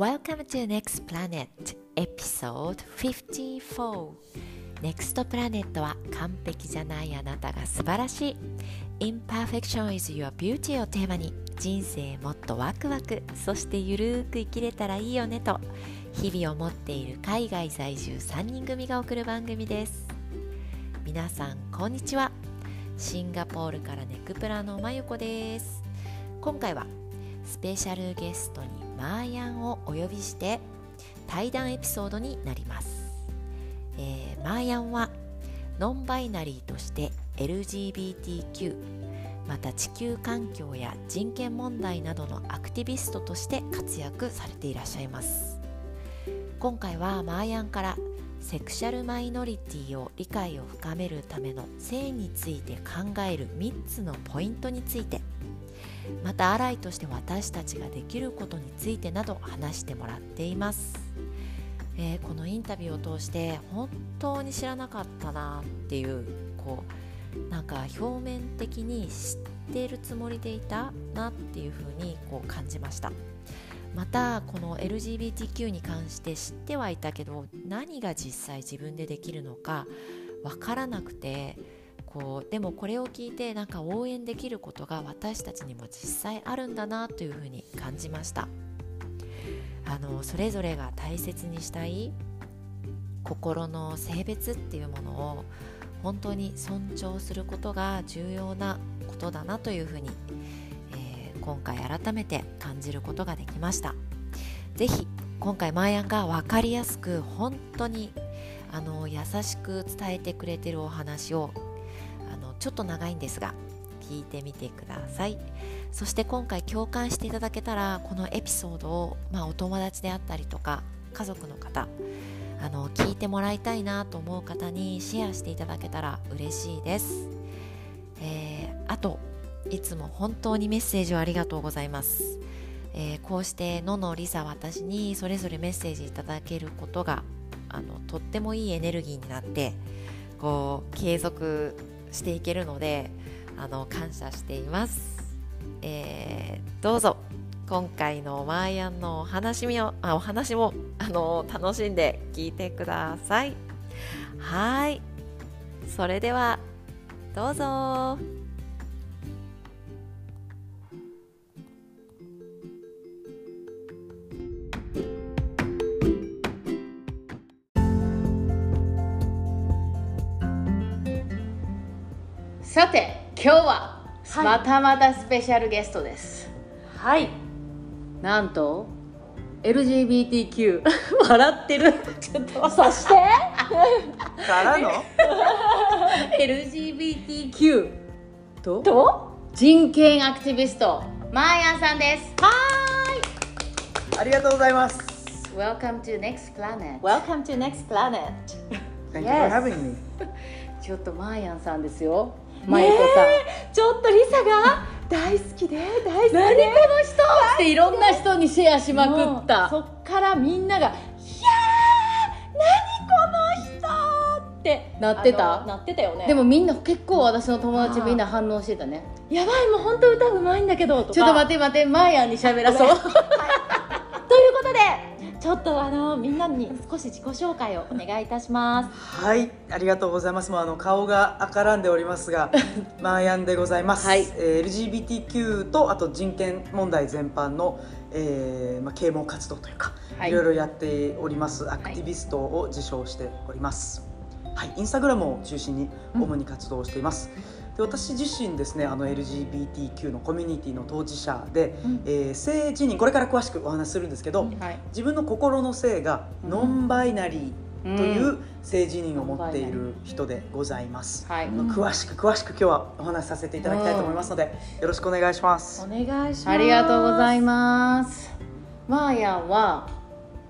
Welcome to Next Planet Episode 54 Next Planet は完璧じゃないあなたが素晴らしい。Imperfection is your beauty をテーマに人生もっとワクワクそしてゆるーく生きれたらいいよねと日々を持っている海外在住3人組が送る番組です。皆さんこんにちは。シンガポールからネクプラのまゆこです。今回はスペシャルゲストにマーヤンをお呼びして対談エピソードになります、えー、マーヤンはノンバイナリーとして LGBTQ また地球環境や人権問題などのアクティビストとして活躍されていらっしゃいます。今回はマーヤンからセクシャルマイノリティを理解を深めるための性について考える3つのポイントについてまたアライとして私たちができることについてなど話してもらっています、えー、このインタビューを通して本当に知らなかったなっていうこうなんか表面的に知っているつもりでいたなっていうふうにこう感じました。またこの LGBTQ に関して知ってはいたけど何が実際自分でできるのかわからなくてこうでもこれを聞いてなんか応援できることが私たちにも実際あるんだなというふうに感じました。あのそれぞれが大切にしたい心の性別っていうものを本当に尊重することが重要なことだなというふうに、えー、今回改めて感じることができました。是非今回マーヤンが分かりやすく本当にあの優しく伝えてくれてるお話をちょっと長いんですが聞いてみてください。そして今回共感していただけたらこのエピソードを、まあ、お友達であったりとか家族の方あの聞いてもらいたいなと思う方にシェアしていただけたら嬉しいです、えー、あといつも本当にメッセージをありがとうございます、えー、こうしてののりさ私にそれぞれメッセージいただけることがあのとってもいいエネルギーになってこう継続していけるのであの感謝しています、えー、どうぞ。今回のマーヤンのお話みをあお話もあの楽しんで聞いてください。はい。それではどうぞ。さて今日はまたまたスペシャルゲストです。はい。なんと LGBTQ 笑ってる。ちょっと。そして？からの？LGBTQ と？と？人権アクティビストマーヤンさんです。はありがとうございます。Welcome to Next Planet. Welcome to Next Planet. Thank you for having me. ちょっとマーヤンさんですよまゆこさん、ちょっとリサが大好きで大好きで。何この人っていろんな人にシェアしまくった。そっからみんなが「いやー何この人!」って。なってた？なってたよね。でもみんな結構私の友達みんな反応してたね。やばいもう本当歌うまいんだけどとか。ちょっと待って待ってマーヤンに喋らそう、はい、ということでちょっとあのみんなに少し自己紹介をお願いいたします。はいありがとうございます。もうあの顔が赤らんでおりますがマーヤンでございます、はい。えー、LGBTQ とあと人権問題全般の、えーまあ、啓蒙活動というか、はい、いろいろやっております。アクティビストを自称しております、はい、はい、インスタグラムを中心に主に活動しています、うんで私自身ですねあの LGBTQ のコミュニティの当事者で、うん、えー、性自認これから詳しくお話しするんですけど、うん。はい、自分の心の性がノンバイナリーという性自認を持っている人でございます、はい、詳しく詳しく今日はお話しさせていただきたいと思いますので、よろしくお願いします。お願いします。ありがとうございます。マーヤンは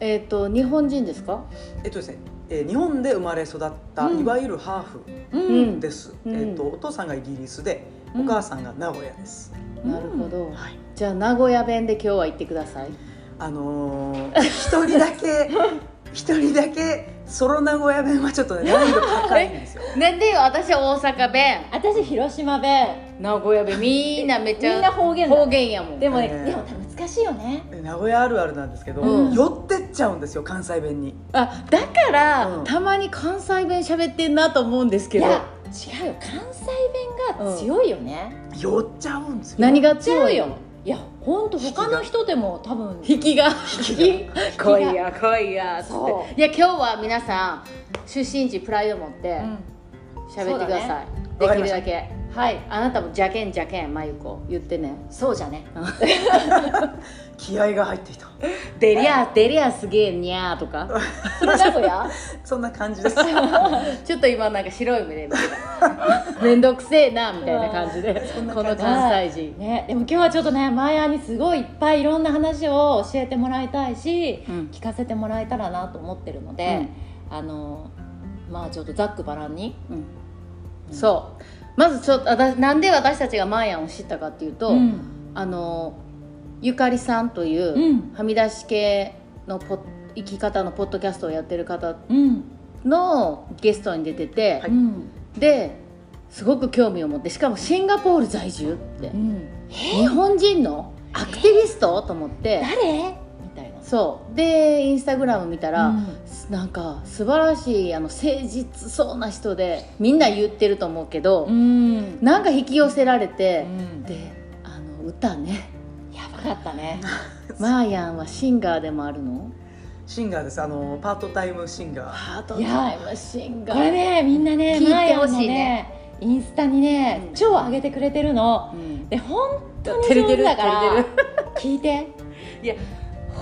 えっ、ー、と日本人ですか？えっとですねえー、日本で生まれ育った、うん、いわゆるハーフです、うん、えーと、お父さんがイギリスで、お母さんが名古屋です、なるほど、はい、じゃあ名古屋弁で今日は言ってください。あのー、一人だけ 一人だけソロ名古屋弁はちょっとね 難易度高いんですよ。なんでよ私は大阪弁。私広島弁。名古屋弁みんなめっちゃみんな方言方言やもん。でもね、えー、でも難ししいよね。名古屋あるあるなんですけど、うん。寄ってっちゃうんですよ関西弁に。あだから、うん。たまに関西弁喋ってんなと思うんですけど。いや違うよ。関西弁が強いよね、寄っちゃうんですよ。何が強強いいよいや本当他の人でも多分引きが。引き来 いや来いやつって。そいや今日は皆さん出身地プライド持ってうん。喋ってください、そうだできるだけはいあなたもじゃけんじゃけんまゆこ言ってね。そうじゃね。気合が入ってきた。デリアデリアすげえにゃーとか。それ名古屋そんな感じです。ちょっと今なんか白い目で見てた。めんどくせえなみたいな感じで。この関西人。ねでも今日はちょっとねマヤにすごいいっぱいいろんな話を教えてもらいたいし、うん。聞かせてもらえたらなと思ってるので、あのまあちょっとざっくばらんに。うん。そうまずちょっと私なんで私たちがマーヤンを知ったかっていうと、うん。あのゆかりさんという、うん。はみ出し系のポッ生き方のポッドキャストをやってる方うん。のゲストに出てて、うん。ですごく興味を持ってしかもシンガポール在住って、うん。日本人のアクティビストと思って誰？みたいな。そう。でインスタグラム見たら、うんなんか素晴らしいあの誠実そうな人でみんな言ってると思うけど、うん。なんか引き寄せられて、うん。であの歌ね。やばかったね。マーヤンはシンガーでもあるの？シンガーです。あのパートタイムシンガー。パートタイムシンガー。これねみんなね聞いてほしいね。ねインスタにね、うん。超上げてくれてるの。うん。で本当に上手だから照れ聞いて。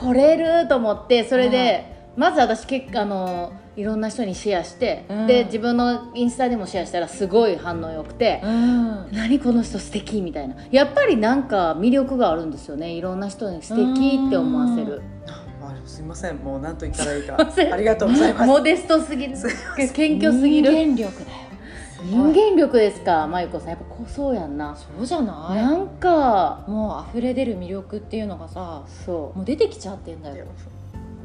惚れると思ってそれで、まず私結構あのいろんな人にシェアして、うん。で自分のインスタでもシェアしたらすごい反応良くて、うん。何この人素敵みたいな。やっぱりなんか魅力があるんですよねいろんな人に素敵って思わせる。あすみません。もう何と言ったらいいか。ありがとうございます。モデストすぎる。謙虚すぎる。人間力だよ。人間力ですかまゆこさん。やっぱこうそうやんな。そうじゃない？なんか。もう溢れ出る魅力っていうのがさそもう出てきちゃってんだよ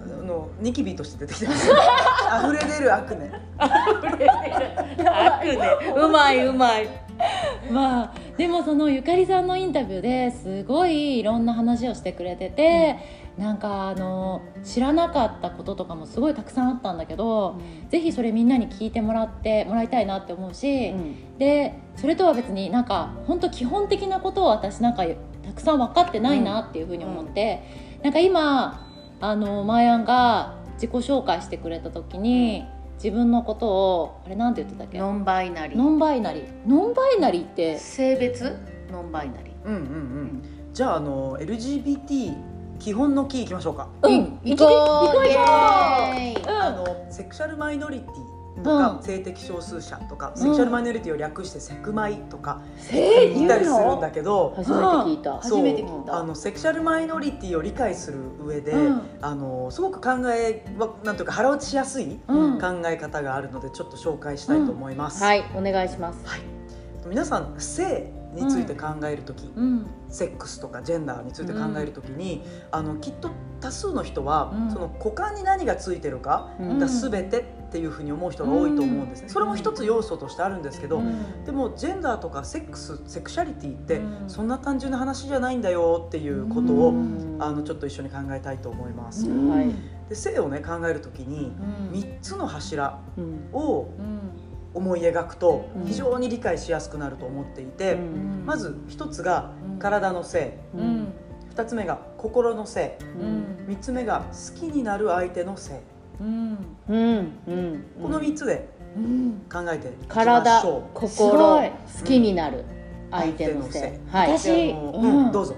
あのニキビとして出てきてます。溢れ出る悪ねう悪ねうまいうまい。まあでもそのゆかりさんのインタビューですごいいろんな話をしてくれてて、なんかあの知らなかったこととかもすごいたくさんあったんだけど、ぜひそれみんなに聞いてもらってもらいたいなって思うし、でそれとは別になんか本当基本的なことを私なんかたくさん分かってないなっていうふうに思って、なんか今あのマーヤンが自己紹介してくれた時に自分のことをあれなんて言ってたっけ？ノンバイナリー。ノンバイナリー。ノンバイナリーって性別？ノンバイナリー。うんうんうん。じゃああの LGBT 基本のキーいきましょうか、うん行こう行こうあのセクシャルマイノリティとか、うん性的少数者とか、セクシャルマイノリティを略してセクマイとかえ言ったりするんだけど、初めて聞いた。初めて聞いた。あのセクシャルマイノリティを理解する上で、うん。あのすごく考えはなんというか腹落ちしやすいうん。考え方があるのでちょっと紹介したいと思います、はいお願いします。皆さん性について考える時、うん。セックスとかジェンダーについて考えるときに、あのきっと多数の人は、うん。その股間に何がついてるかうん。が全てっていうふうに思う人が多いと思うんですね、うん。それも一つ要素としてあるんですけど、うん。でもジェンダーとかセックスセクシャリティって、うん。そんな単純な話じゃないんだよっていうことを、うん。あのちょっと一緒に考えたいと思います。うん。はい。で性をね考えるときにうん。3つの柱うん。をうん。思い描くとうん。非常に理解しやすくなると思っていて、うん。まず1つがうん。体の性。うん。2つ目が心の性。うん。3つ目が好きになる相手の性うん。うん。うん。この3つでうん考えていきま体しょう。心い。好きになる相手の性。相手のはい私うん。うん。どうぞ。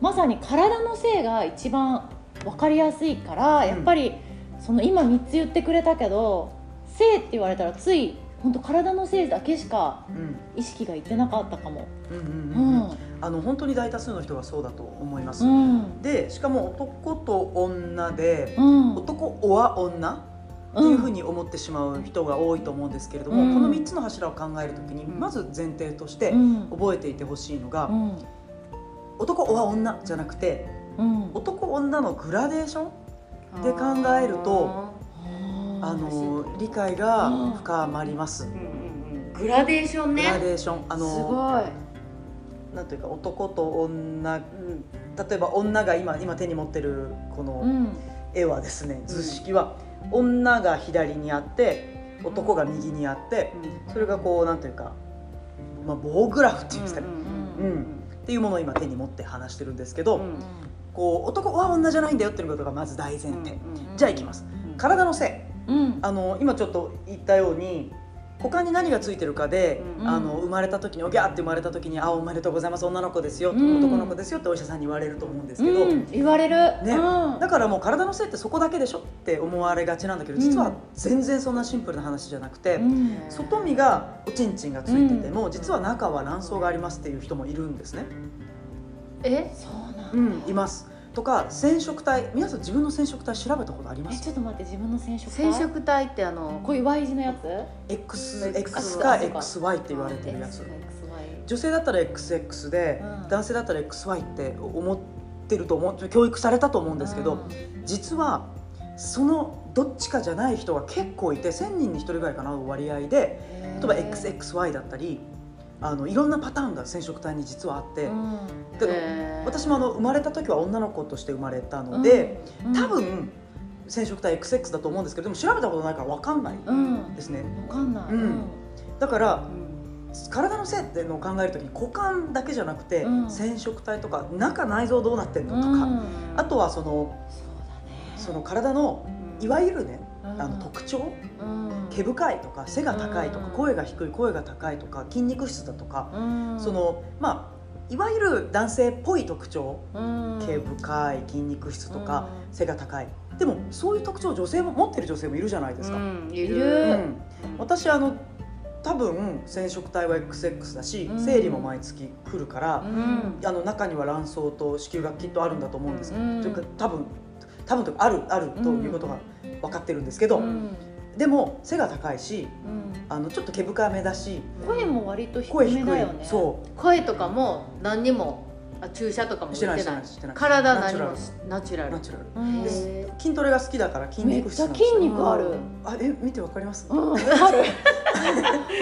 まさに体の性が一番分かりやすいからやっぱりその今3つ言ってくれたけど性って言われたらつい本当体の性だけしかうん。意識がいってなかったかも。うんあの本当に大多数の人がそうだと思います。うん。でしかも男と女でうん。男おは女？っていうふうに思ってしまう人が多いと思うんですけれども、うん。この3つの柱を考えるときにうん。まず前提としてうん。覚えていてほしいのが、うん。男おは女じゃなくてうん。男女のグラデーション？で考えるとあの理解が深まります。グラデーションね。グラデーション。あすのごいなんというか男と女、例えば女が今今手に持ってるこの絵はですね、図式は女が左にあって男が右にあって、それがこうなんというか、まあ、棒グラフっていうんですかね、うんっていうものを今手に持って話してるんですけど、こう男は女じゃないんだよっていうことがまず大前提、じゃあいきます。体の性うん。あの今ちょっと言ったように他に何がついてるかで、うん。あの生まれた時におぎゃーって生まれた時に「あおめでとうございます女の子ですよ」うん。男の子ですよ」ってお医者さんに言われると思うんですけど、うん。言われる。ね。うん。だからもう体の性ってそこだけでしょって思われがちなんだけど実は全然そんなシンプルな話じゃなくて、うん。外身がおちんちんがついてても、実は中は卵巣がありますっていう人もいるんですね。えそうなんだ。うん、いますとか染色体皆さん自分の染色体調べたことあります？えちょっと待って自分の染色体？染色体ってあのこういう Y 字のやつ？X, X X か XY って言われてるやつ。XY 女性だったら XX で、うん。男性だったら XY って思ってると思う教育されたと思うんですけど、実はそのどっちかじゃない人が結構いて1000人に1人ぐらいかな割合で。例えば XXY だったりあのいろんなパターンが染色体に実はあって、でへー。私もあの生まれた時は女の子として生まれたので、多分分染色体 XX だと思うんですけどでも調べたことないから分かんないうんですね。わかんない。うん。だから体の性っていうのを考える時に股間だけじゃなくて、うん。染色体とか中内臓どうなってんのとか、うん。あとはそのそうその体のいわゆるね、だねあの特徴うん毛深いとか背が高いとか、うん。声が低い声が高いとか筋肉質だとか、うん。そのまあいわゆる男性っぽい特徴。うん。毛深い筋肉質とか、背が高い。でもそういう特徴女性も持ってる女性もいるじゃないですか。うんいいる。うん。私あの多分染色体は XX だし、うん。生理も毎月来るから、うん。あの中には卵巣と子宮がきっとあるんだと思うんです。けど、うん。というか多分多分あるあるということが分かってるんですけど、うんでも背が高いしうん。あのちょっと毛深めだし。声も割と低声低いめだよね。そ声とかも何にもあ注射とかも打ってない。してない体何もナチュラル。ナチュラル。筋トレが好きだから筋めっちゃ筋肉質なんですよ。肉ある。あえ見てわかります、うん。ある。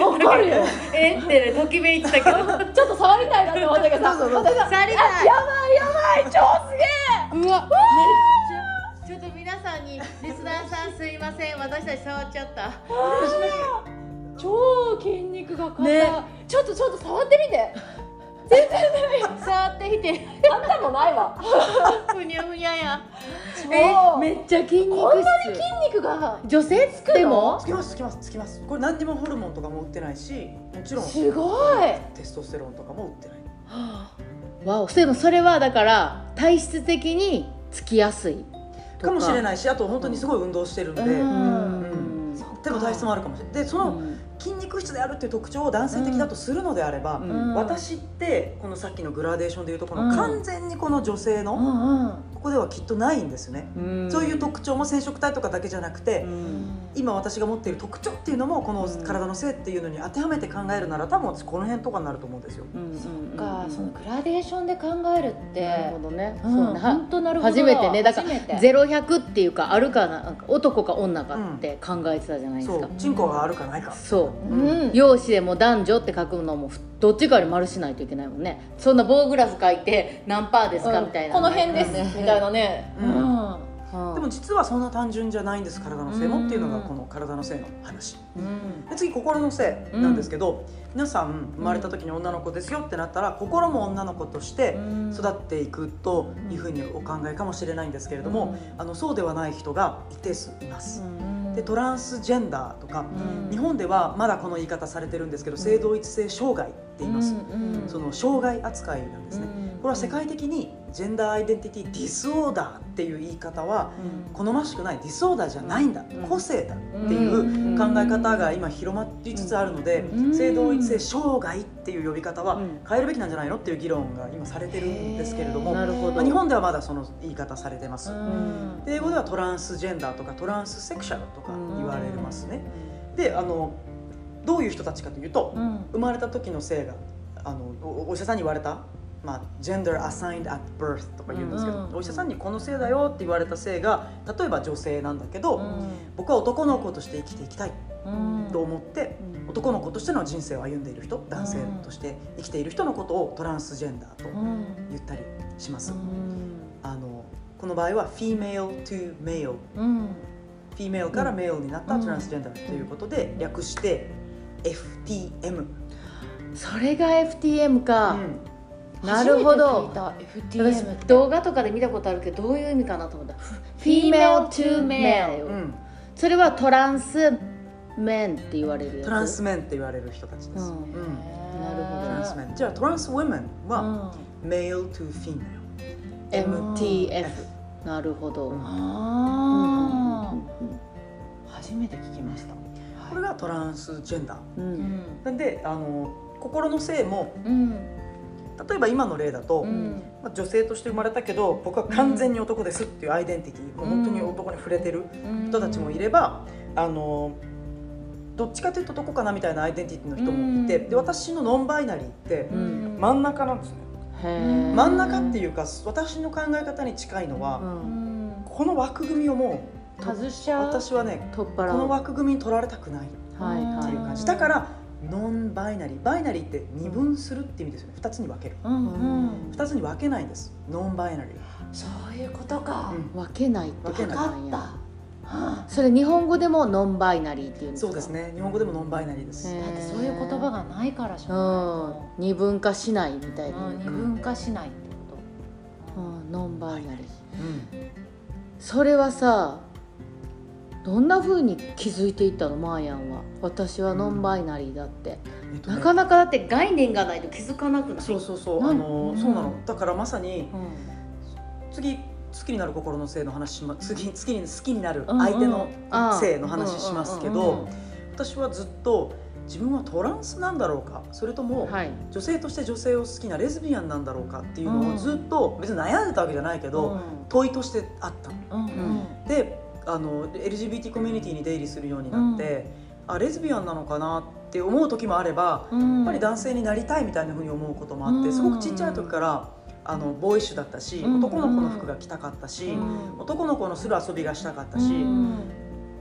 わかるよ。えってねときめいてたけど。ちょっと触りたいなって思ったけど触りたい。やばいやばい超すげえ。うわちょっと皆さんにリスナーさんすいません。私たち触っちゃった。超筋肉が硬い、ね。ちょっとちょっと触ってみて。触ってみて。あんたもないわ。ふにゃふにゃや。超えめっちゃ筋肉質。こんなに筋肉が。女性つくでも？つきますつきますつきます。これ何にもホルモンとかも売ってないしもちろん。すごい。テストステロンとかも売ってない。わお。でもそれはだから体質的につきやすい。とか。もしれいないしあと本当にすごい運動してるんで、うん。うん。でも体質もあるかもしれない。でその筋肉質であるっていう特徴を男性的だとするのであれば、うん。私ってこのさっきのグラデーションでいうとこのうん。完全にこの女性のここではきっとないんですよね、うん。そういう特徴も染色体とかだけじゃなくて、うん今私が持っている特徴っていうのもこのうん体の性っていうのに当てはめて考えるなら多分私この辺とかになると思うんですよ。うんか。そのグラデーションで考えるってなるほどね、本当なるほど初めてね。だからゼロ百っていうかあるかな。男か女かって考えてたじゃないですか、そう。チンコがあるかないか。そう。うん。容姿でも男女って書くのもどっちかに丸しないといけないもんね。そんな棒グラフ書いて何パーですか、みたいな。この辺です。みたいなね。うんでも実はそんな単純じゃないんです体の性も。っていうのがこの体の性の話。で次心の性なんですけど、皆さん生まれた時に女の子ですよってなったら心も女の子として育っていくというふうにお考えかもしれないんですけれども、あのそうではない人が一定数います。でトランスジェンダーとか、日本ではまだこの言い方されてるんですけど性同一性障害って言います、その障害扱いなんですね、これは世界的に gender identity disorder っていう言い方は好ましくない disorder じゃないんだ、うん。個性だっていう考え方が今広まりつつあるので、うん。性同一性障害っていう呼び方はうん。変えるべきなんじゃないのっていう議論が今されてるんですけれども、まあ、日本ではまだその言い方されてます、英語ではトランスジェンダーとかトランスセクシャルとか言われますね、であのどういう人たちかというと、うん。生まれた時の性があのおお医者さんに言われた、まあ、gender assigned at birth とか言うんですけど、うんお医者さんにこの性だよって言われた性が例えば女性なんだけど、うん。僕は男の子として生きていきたいうん。と思って男の子としての人生を歩んでいる人男性として生きている人のことをトランスジェンダーとうん言ったりします、うん。あのこの場合は female to male うん。フィメールからメールになったうんトランスジェンダーということで略して FTM、それが FTM か、うん。なるほど。私動画とかで見たことあるけどどういう意味かなと思った。Female to male、うん。それはトランスメンって言われるトランスメンって言われる人たちです、うん。うん。なるほど。トランスメン。じゃあトランスウォメンは、うメール to female MTF なるほど、初めて聞きましたこれがトランスジェンダー。うん。うんうんなんであの心の性もうん。例えば今の例だと、うん。まあ、女性として生まれたけど僕は完全に男ですっていうアイデンティティ、もう本当に男に触れてる人たちもいれば、あのどっちかというとどこかなみたいなアイデンティティの人もいて、うん。で私のノンバイナリーってうん。真ん中なんですね、へえ真ん中っていうか私の考え方に近いのは、うん。この枠組みをもう外しちゃう私はね取っこ払う。の枠組みに囚われたくない。っはいはいてい。う感じだからノンバイナリー。バイナリーって二分するって意味ですよね。2つに分ける。うんうん。2つに分けないんです。ノンバイナリー、そういうことか。うん。分けないって分けないなんや。分かった。はそれ日本語でもノンバイナリーっていうんですか？そうですね。日本語でもノンバイナリーです、だってそういう言葉がないからしょうん。二分化しないみたいな、うん。二分化しないってこうん、ノンバイナリー。うん。それはさどんな風に気づいていったのマーヤンは。私はノンバイナリーだって、えっとねなかなかだって概念がないと気づかなくない。そうそうそうあの、うん。そうなの。だからまさにうん。次好きになる心の性の話しま次好きに好きになるうんうん。相手の性の話しますけうんうんど私はずっと自分はトランスなんだろうか。それともはい。女性として女性を好きなレズビアンなんだろうかっていうのうん。をずっと別に悩んでたわけじゃないけとど問いとしてあった。であの LGBT コミュニティに出入りするようになって、あレズビアンなのかなって思う時もあればうん。やっぱり男性になりたいみたいなふうに思うこともあって、うん。すごくちっちゃい時からあのボーイッシュだったし、うん。男の子の服が着たかったし、うん。男の子のする遊びがしたかったし、うん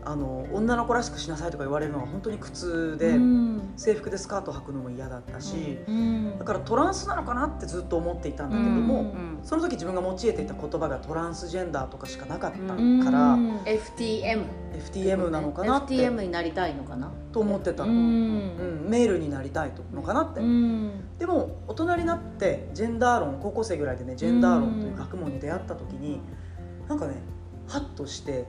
あの女の子らしくしなさいとか言われるのが本当に苦痛で、うん。制服でスカート履くのも嫌だったし、うん。だからトランスなのかなってずっと思っていたんだけども、うん。その時自分が用いていた言葉がトランスジェンダーとかしかなかったから、うん。FTM FTM なのかなって。FTM になりたいのかなと思ってたうの、うん。ん。メールになりたいのかなって、うん。でも大人になってジェンダー論高校生ぐらいでねジェンダー論という学問に出会った時に、なんかねハッとして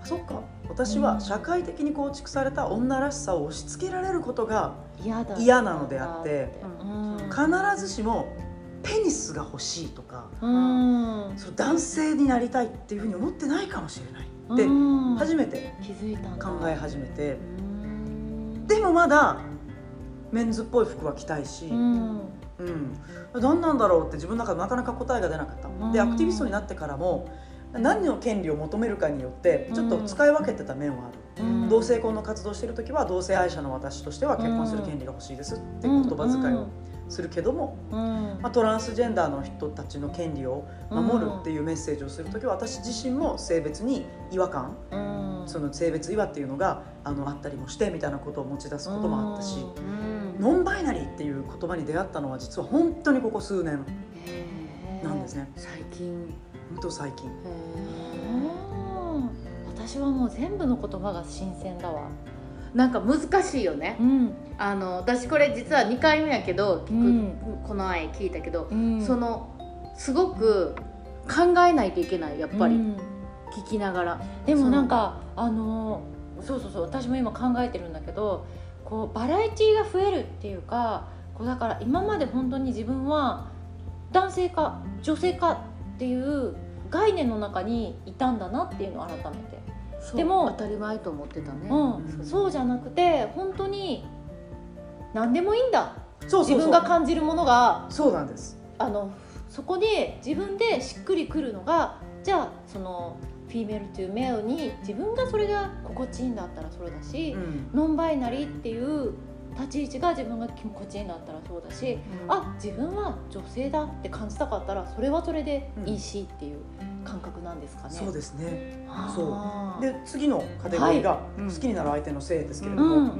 あそっか私は社会的に構築された女らしさを押し付けられることが嫌なのであってうん。必ずしもペニスが欲しいとかうん。その男性になりたいっていうふうに思ってないかもしれないってうん。初めて気づいたんだ。考え始めて。うんでもまだメンズっぽい服は着たいし、うん。うん、何なんだろうって自分の中でなかなか答えが出なかった、うん。でアクティビストになってからも何の権利を求めるかによってちょっと使い分けてた面はある、うん。同性婚の活動してる時は同性愛者の私としては結婚する権利が欲しいですって言葉遣いをするけども、うん。まあ、トランスジェンダーの人たちの権利を守るっていうメッセージをする時は私自身も性別に違和感うん。その性別違和っていうのがあのあったりもしてみたいなことを持ち出すこともあったし、うん。ノンバイナリーっていう言葉に出会ったのは実は本当にここ数年なんですね。最近本当最近。うん私はもう全部の言葉が新鮮だわ。なんか難しいよね。うん。あの私これ実は2回目やけど、うん。この前聞いたけど、うん。そのすごく考えないといけないやっぱり、うん。聞きながら。でもなんかあのそうそうそう私も今考えてるんだけどこうバラエティーが増えるっていうかこうだから今まで本当に自分は男性か女性かっていう概念の中にいたんだなっていうのを改めて、でも当たり前と思ってたね、うん、そうじゃなくて本当に何でもいいんだ。自分が感じるものがそうなんです。あのそこで自分でしっくりくるのがじゃあそのフィメールというメールに自分がそれが心地いいんだったらそうだし、うん。ノンバイナリーっていう立ち位置が自分が心地いいんだったらそうだし、あ自分は女性だって感じたかったらそれはそれでいいしっていう感覚なんですかね。そうですね。そう。で次のカテゴリーがうん好きになる相手の性ですけれどうも、ん。こ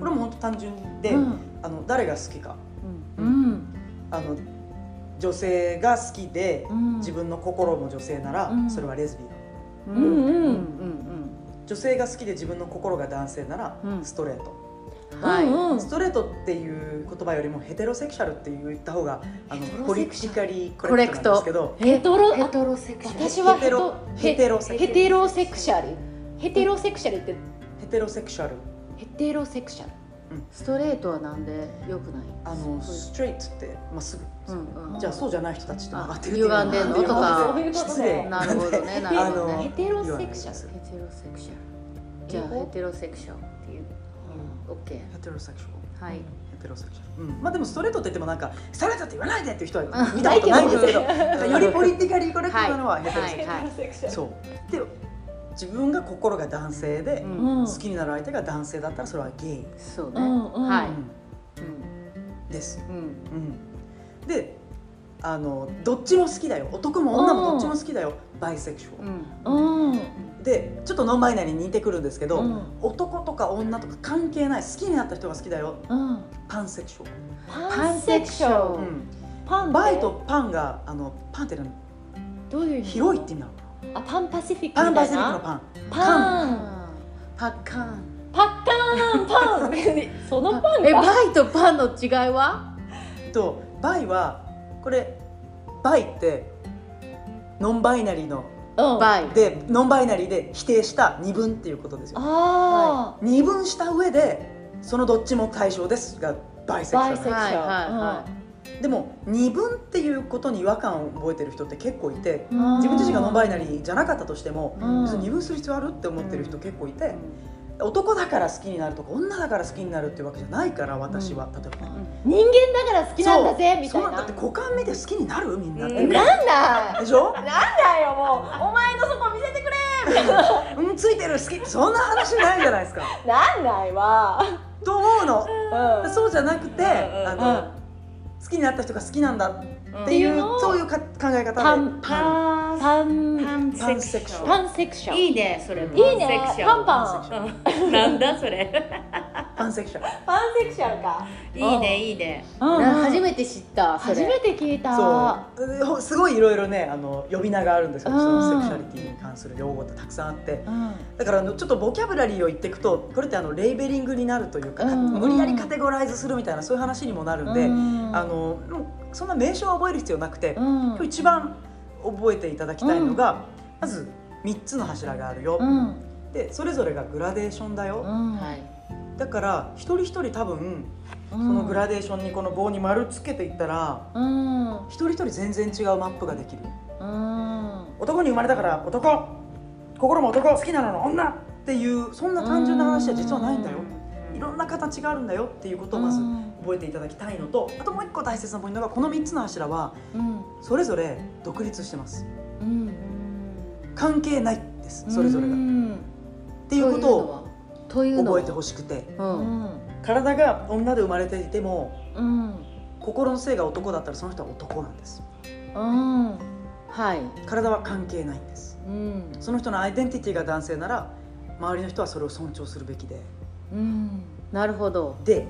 これも本当単純で、うん。あの誰が好きか。うん。あの女性が好きで、うん。自分の心も女性なら、うん。それはレズビアンうんうんうん女性が好きで自分の心が男性なら、うん。ストレート。うんはい、うんうん。ストレートっていう言葉よりもヘテロセクシャルって言った方があのポリティカリーコレクトなんですけどヘトロヘトロセクシャル。私はヘテロヘテロセクヘテロセクシャル。ヘテロセクシャルってヘテロセクシャル。ヘテロセクシャル。ストレートはなんでよくない？あのストレートってまっすぐ、うんうん。じゃあそうじゃない人たちと曲がってるってあ歪んでんの？とか失礼。なるほどねなるほどあのヘねテロセクシャル。ヘテロセクシャル。じゃあヘテロセクシャルっていう、うん、オッケヘテロセクシャル。ーはい。ヘテロセクシャル、うん、まあでもストレートって言ってもなんかストレートって言わ ないでっていう人は見たことないんですけど。なんかよりポリティカリーコレクトなのはヘテロセクシャル、そう。で自分が心が男性で、うん。うん。好きになる相手が男性だったらそれはゲイ、そうね、うんうん。はい、です、うん。うん。うん、であのどっちも好きだよ。男も女もどっちも好きだよ。バイセクシュアル、うん。うんでちょっとノンバイナリーに似てくるんですけど、うん。男とか女とか関係ない好きになった人が好きだよ。うん。パンセクシュパンセクシャル。うん、パンバイとパンがあのパンって何？どういう広いって意味なの？あパンパシフィックパンパシフィックのパン。パン。パッカン。パッカーン。パン。そのパンえかバイとパンの違いは？とバイはこれバイってノンバイナリーのうんバイでノンバイナリーで否定した二分っていうことですよ。あ二分した上でそのどっちも対象ですがバイセクシャルでも二分っていうことに違和感を覚えてる人って結構いてうん自分自身がノンバイナリーじゃなかったとしても二分する必要あるって思ってる人結構いて男だから好きになるとか女だから好きになるっていうわけじゃないから私は例えば人間だから好きなんだぜみたそいうなだって股間見て好きになるみんなって。なんだ？でしょ？なんだよもう。お前のそこ見せてくれ。みたいなうんついてる好き。そんな話ないじゃないですか。なんないわと思うの。うん。そうじゃなくてうんあの好きになった人が好きなんだ。ってっていうそういうか考え方で。パンパパンパンパン。パンセクション。パンセクション。いいねそれいいいね。パンパンン。なんだそれ。パンセクション。パンセクションか。いいねいいね。うん。な初めて知った初めて聞いた。すごいいろいろねあの呼び名があるんですよ。うん。そのセクシャリティに関する用語ってたくさんあって。うん。だからあのちょっとボキャブラリーを言っていくとこれってあのレーベリングになるというか、うん。無理やりカテゴライズするみたいなそういう話にもなるんで、うん。あのそんな名称は覚える必要なくて、うん。今日一番覚えていただきたいのが、まず3つの柱があるよ、うん。でそれぞれがグラデーションだよ、だから一人一人多分そのグラデーションにこの棒に丸つけていったらうん。一人一人全然違うマップができる。うん。男に生まれたから男。心も男。好きなのの女。っていうそんな単純な話は実はないんだよ。いろんな形があるんだよっていうことをまず覚えていただきたいのとあともう一個大切なポイントがこの3つの柱はうん。それぞれ独立してます。うん。関係ないですそれぞれが。っうん。ていうことを覚えてほしくて。ううんん。体が女で生まれていてもうん。心の性が男だったらその人は男なんです。うん。はい。体は関係ないんです。うん。その人のアイデンティティが男性なら周りの人はそれを尊重するべきで。うん。なるほど。で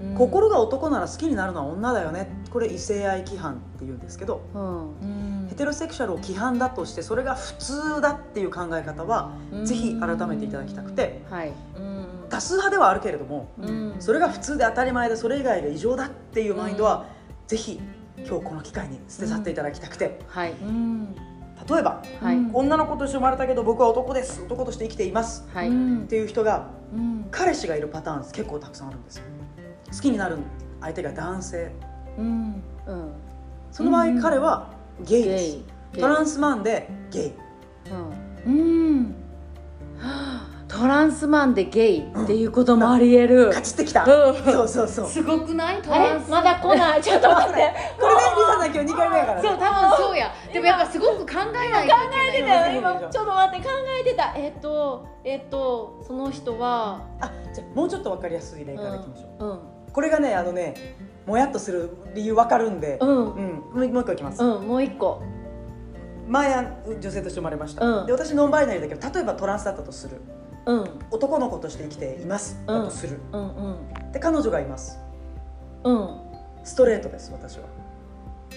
うん。心が男なら好きになるのは女だよね。これ異性愛規範っていうんですけど。うん。うんヘテロセクシャルを規範だとしてそれが普通だっていう考え方はぜひ改めていただきたくて。はい。うん。多数派ではあるけれどもうん。それが普通で当たり前でそれ以外が異常だっていうマインドはぜひ今日この機会に捨て去っていただきたくて。はい。うん。例えばはい。うん女の子として生まれたけど僕は男です男として生きていますはい。うんっていう人がうん。彼氏がいるパターン結構たくさんあるんですよ好きになる相手が男性。うん。うん。その場合彼はゲイゲですトランスマンでゲイ。うん。うん。トランスマンでゲイっていうこともありえる。勝ちってきた。うん。そうそうそう。これねすごくない？トランス。まだ来ない？ちょっと待って。リサさん今日2回目やから。ねそう多分そうや。でもやっぱすごく考えないといけない今。ちょっと待って考えてた。えっとえっとその人はあじゃあもうちょっと分かりやすい例からいきましょう、うんこれがねあのねもやっとする理由分かるんで、うん。うん。もう一個いきます、うんもう一個。前あ女性として生まれました、うん。で私ノンバイナリーだけど例えばトランスだったとする。うん。男の子として生きています、うんだとする。うんうんで彼女がいます。うん。ストレートです私は。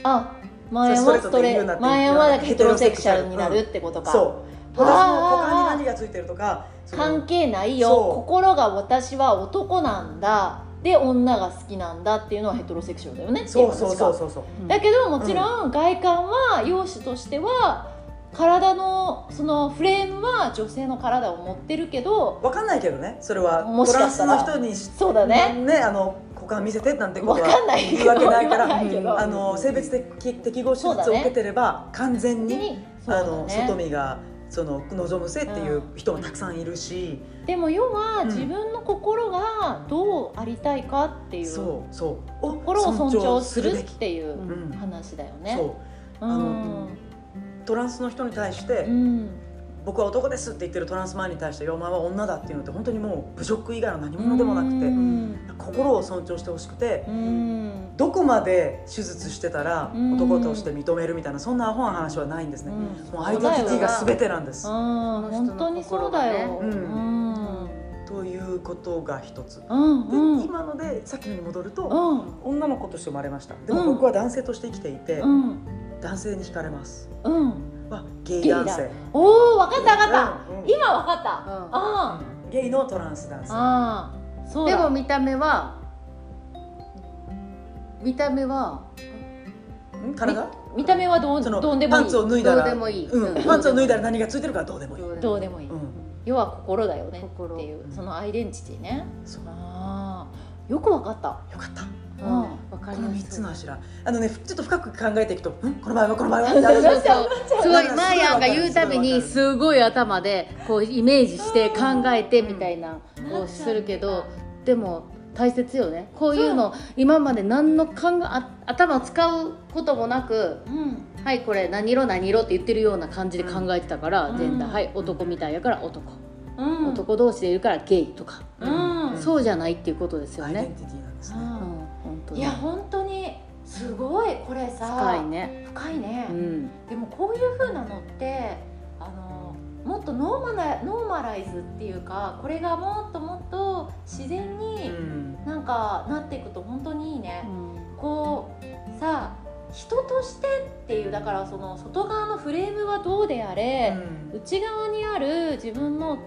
あマーヤンはストレート。で言うなってマーヤンはヘテロセクシャルになるってことか、そう。私の股間に何がついてるとか関係ないよ。心が私は男なんだで女が好きなんだっていうのはヘテロセクシャルだよね。そうそうそうそうそう。だけどもちろん外観は容姿としては体のそのフレームは女性の体を持ってるけどわかんないけどね。それはもしトランスかしたらの人にそうだね。あの股間見せてなんてことはわかんない言うわけないから。あの性別的適合手術を受けてれば完全に、あの外ね見がその望むせっていう人もたくさんいるし、でも要はうん。自分の心がどうありたいかっていうそうそう。お心を尊重するっていううん話だよね。あのん。トランスの人に対して、うん僕は男ですって言ってるトランスマンに対してお前は女だっていうのって本当にもう侮辱以外の何者でもなくて、うん。心を尊重してほしくて、うん。どこまで手術してたらうん。男として認めるみたいなそんなアホな話はないんですね、うん。もうアイデンティティが全てなんです、うん本当にそうだよ。うん。うん。ということが一つ、うんでうん。今のでさっきのに戻ると、うん。女の子として生まれました。でもうん。僕は男性として生きていて、うん。男性に惹かれます。うんはゲイ男性。おお分かった分かった。うんうん。今分かった。うん。あゲイのトランス男性。あああそでも見た目は見た目はん？体？見た目はどうどうでもいい。パンツを脱いだらどうでもいい。うん。うん。パンツを脱いだら何がついてるかどうでもいい、どうでもいい。うん。要は心だよね。心。っていう。そのアイデンティティね。そう。ああよく分かった。よかった。うんこの3りますつの柱。あのねちょっと深く考えていくと「ん？この場合はこの場合は」ってあるそうそうすごいマーヤンが言うたびにすすごい頭でこうイメージして考えてみたいなうんこうするけどでも大切よね。こういうの今まで何の考えあ頭を使うこともなくうん。はいこれ何色何色って言ってるような感じで考えてたから、うん。ジェンダーはい男みたいやから男、うん。男同士でいるからゲイとか、うん。そうじゃないっていうことですよね、アイデンティティなんですねうん、本当に。いや本当にすごいこれさ。深いね。深いね、うん。でもこういう風なのってあのもっと norma normalize っていうかこれがもっともっと自然に、うん。なんかなっていくと本当にいいね、うん。こうさ人としてっていうだからその外側のフレームはどうであれ、内側にある自分の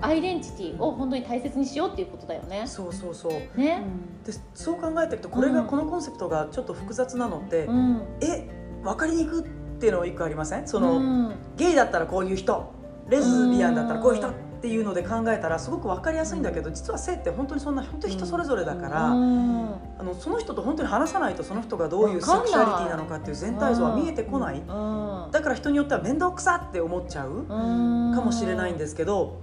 アイデンティティを本当に大切にしようっていうことだよね。そうそうそう。ね。でそう考えていくとこれが、うん。このコンセプトがちょっと複雑なのって、うん。え分かりにくっていうの一個ありません？その、うん。ゲイだったらこういう人レズビアンだったらこういう人っていうので考えたらすごく分かりやすいんだけど実は性って本当にそんな本当に人それぞれだから、うん。あのその人と本当に話さないとその人がどういうセクシュアリティなのかっていう全体像は見えてこない、うん。だから人によっては面倒くさって思っちゃうかもしれないんですけど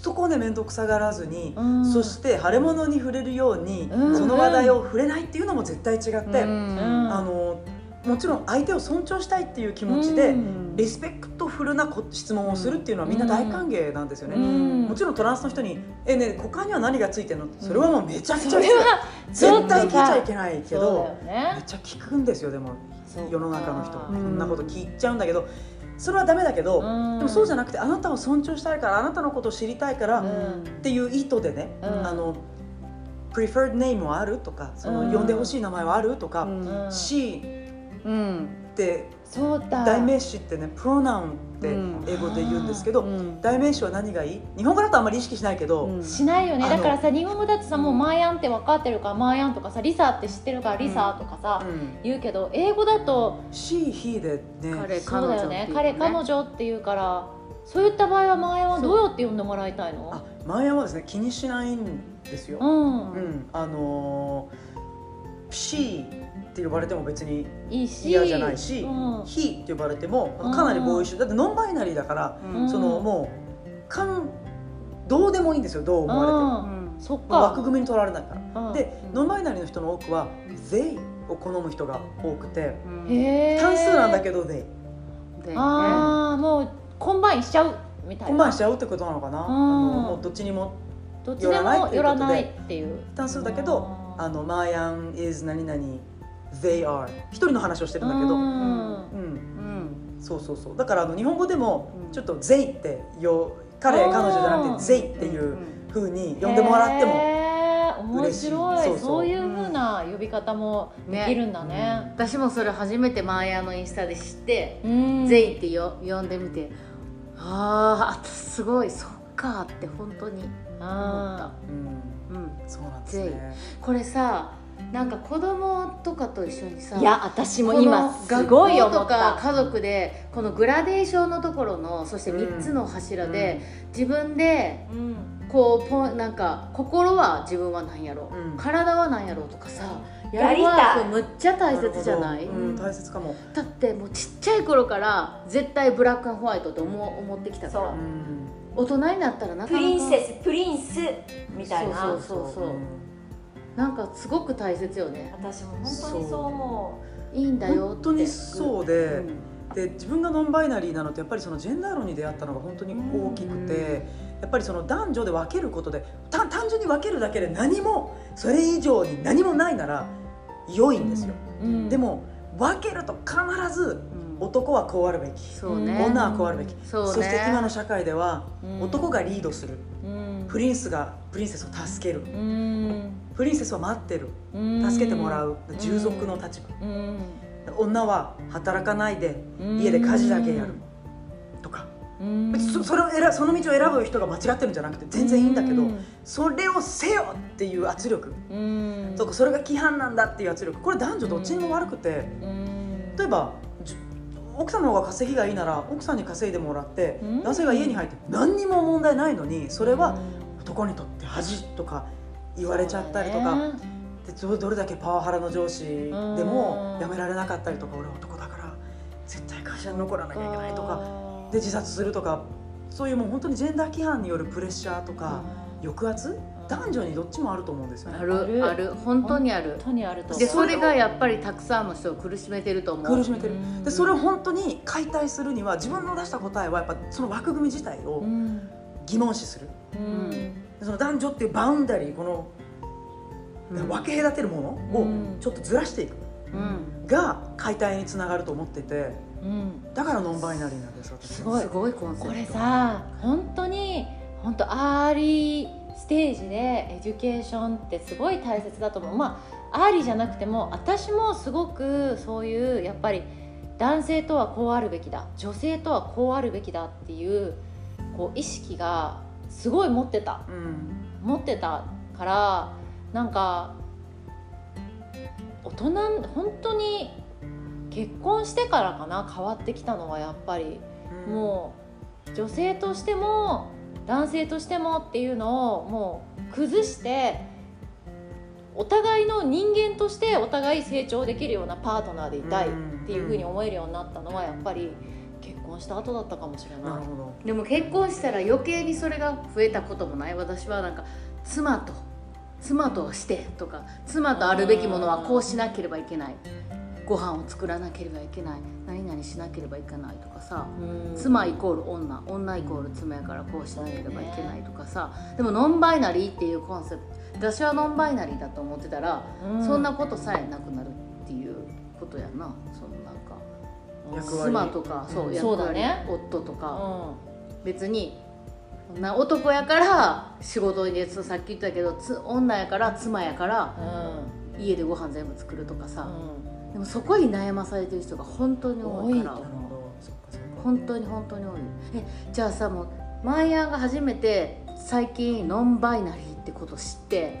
そこをね面倒くさがらずに、うん。そして腫れ物に触れるように、うん。その話題を触れないっていうのも絶対違って、うん。あのもちろん相手を尊重したいっていう気持ちで、うん。リスペクトフルなこ質問をするっていうのはみんな大歓迎なんですよね。うん。もちろんトランスの人に「えね股間には何がついてるの?」それはもうめちゃくちゃ 絶対聞いちゃいけないけどめね。っちゃ聞くんですよでも世の中の人。こうん。んなこと聞いちゃうんだけどそれはダメだけど、うん。でもそうじゃなくてあなたを尊重したいからあなたのことを知りたいから、うっんていう意図でね、うん。あの preferred name はあるとかその、うん。呼んでほしい名前はあるとか、うん。うん she うん。ってそうだ。代名詞ってねプロナウンって英語で言うんですけど、うん。代名詞は何がいい？日本語だとあんまり意識しないけど、うん。しないよね。だからさ日本語だってさもうマーヤンって分かってるからマーヤンとかさリサって知ってるからリサとかさ、うん。言うけど英語だと she he でね彼そうだよね。彼彼女女っていうからそういった場合はマーヤンはどうやって呼んでもらいたいの？あマーヤンはですね気にしないんですよ、うん、うん。あのー she って呼ばれても別にいいし。嫌じゃないし、うん。he って呼ばれてもうんかなりボーイッシュ。だってノンバイナリーだから、うん。そのもうかんどうでもいいんですよどう思われても、うん。そっまあ枠か、組みに取られないから、うん。でノンバイナリーの人の多くは they を好む人が多くて単数なんだけど they ああもう combine しちゃうみたいな。コンバインしちゃうってことなのかな、ん。あのもうどっちにもどっちでも寄らないっていう単数だけどあのマーヤン is 何々 they are 一人の話をしてるんだけど、うん。うん。うん。そうそうそう。だからあの日本語でもうん。ちょっと they ってよ彼うん。彼女じゃなくて「ゼイ」っていう風に呼んでもらっても面嬉しい。白いそう。そういう風な呼び方もできるんだね。私もそれ初めてマーヤのインスタで知ってうん。ゼイってよ呼んでみてああすごいそっかって本当に思った。あうん。うん。そうなんですね。これさなんか子供とかと一緒にさーいや私も今す学ごい思校とった。か家族でこのグラデーションのところのそして3つの柱で、自分でうん。こうポンなんか心は自分は何やろう、うん。体は何やろうとかさやりたい。むっちゃ大切じゃない、うん大切かも。だってもうちっちゃい頃から絶対ブラックホワイトって思思ってきたから。そう。うん。大人になったらなかなか。プリンセスプリンスみたいな。そうそうそうなんかすごく大切よね。私も本当にそう思いいんだよって。本当にそうでうん。で自分がノンバイナリーなのってやっぱりそのジェンダー論に出会ったのが本当に大きくてやっぱりその男女で分けることでた単純に分けるだけで何もそれ以上に何もないなら良いんですよ、う、うん。でも分けると必ずうん。男はこうあるべき、ね。女はこうあるべき。そうね。そして今の社会ではうん。男がリードする、うんプリンスがプリンセスを助ける。うん。プリンセスは待ってる。うん。助けてもらう。従属の立場、うん。女は働かないでうん。家で家事だけやる。とか、そそれを選その道を選ぶ人が間違ってるんじゃなくて全然いいんだけど、うん。それをせよっていう圧力、うん。とかそれが規範なんだっていう圧力。これ男女どっちにも悪くて。うん。例えばじ奥さんの方が稼ぎがいいなら奥さんに稼いでもらって、うん。男性が家に入って何にも問題ないのにそれは男にとって恥とか言われちゃったりとか、ね。でどどれだけパワハラの上司でも辞められなかったりとか俺男だから絶対会社に残らなきゃいけないとかで自殺するとかそういうもう本当にジェンダー規範によるプレッシャーとか抑圧男女にどっちもあると思うんですよね。あるある。本当にある。本当にあるとでそれがやっぱりたくさんの人を苦しめてると思う。苦しめてる。うん。でそれを本当に解体するには自分の出した答えはやっぱその枠組み自体をうん。疑問視する。うん。でその男女っていう boundary このうん。分け隔てるものをうん。ちょっとずらしていく。うん。が解体につながると思っててうん。だからノンバイナリーなんです私すごい。すごいコンセプト。これさ本当に本当 early stage で education ってすごい大切だと思う。まあ early じゃなくても私もすごくそういうやっぱり男性とはこうあるべきだ。女性とはこうあるべきだっていうこう意識がすごい持ってた。うん。持ってたからなんか大人本当に結婚してからかな変わってきたのはやっぱり。うん。もう女性としても男性としてもっていうのをもう崩してお互いの人間としてお互い成長できるようなパートナーでいたいっていうふうに思えるようになったのはやっぱり結婚した後だったかもしれない。なるほど。でも結婚したら余計にそれが増えたこともない。私はなんか妻と妻としてとか妻とあるべきものはこうしなければいけないご飯を作らなければいけない。何々しなければいけないとかさ。うん。妻イコール女。女イコール妻やからこうしなければいけないとかさ。でもノンバイナリーっていうコンセプト。私はノンバイナリーだと思ってたら、うそんなことさえなくなるっていうことやな。そのなんか妻とかそううん。役割そうだね。夫とか、う別にな男やから仕事にそうさっき言ったけどつ女やから妻やからん。家でご飯全部作るとかさ、うんでもそこに悩まされてる人が本当に多いから。本当に本当に多い。えじゃあさもうマイヤーが初めて最近ノンバイナリーってこと知って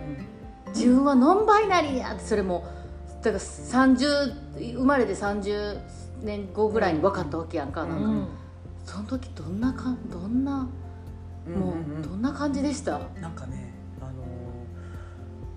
自分はノンバイナリーやってそれもだから30生まれて30年後ぐらいに分かったわけやんか,、なんか。うんその時どんなかんどんなうんもうんうん。うどんな感じでした、なんかね、あのー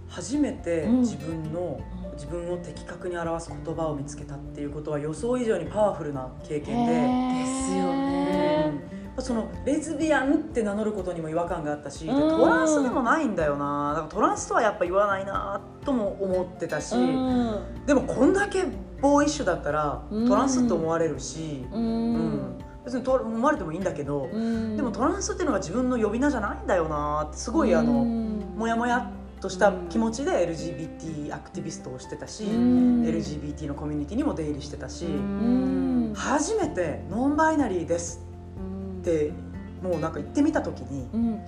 初めてうん。自分の、自分を的確に表す言葉を見つけたっていうことは予想以上にパワフルな経験で、ですよねうんそのレズビアンって名乗ることにも違和感があったし、トランスでもないんだよな。だからトランスとはやっぱ言わないなとも思ってたし、うん。でもこんだけボーイッシュだったらうん。トランスって思われるし、ううん。ん別にと思われてもいいんだけど、うん。でもトランスっていうのが自分の呼び名じゃないんだよなってすごいあの、うん。もやもやっとした気持ちで LGBT アクティビストをしてたし、うん。LGBT のコミュニティにも出入りしてたし、うん。初めて「ノンバイナリーです」ってもうなんか行ってみた時にうん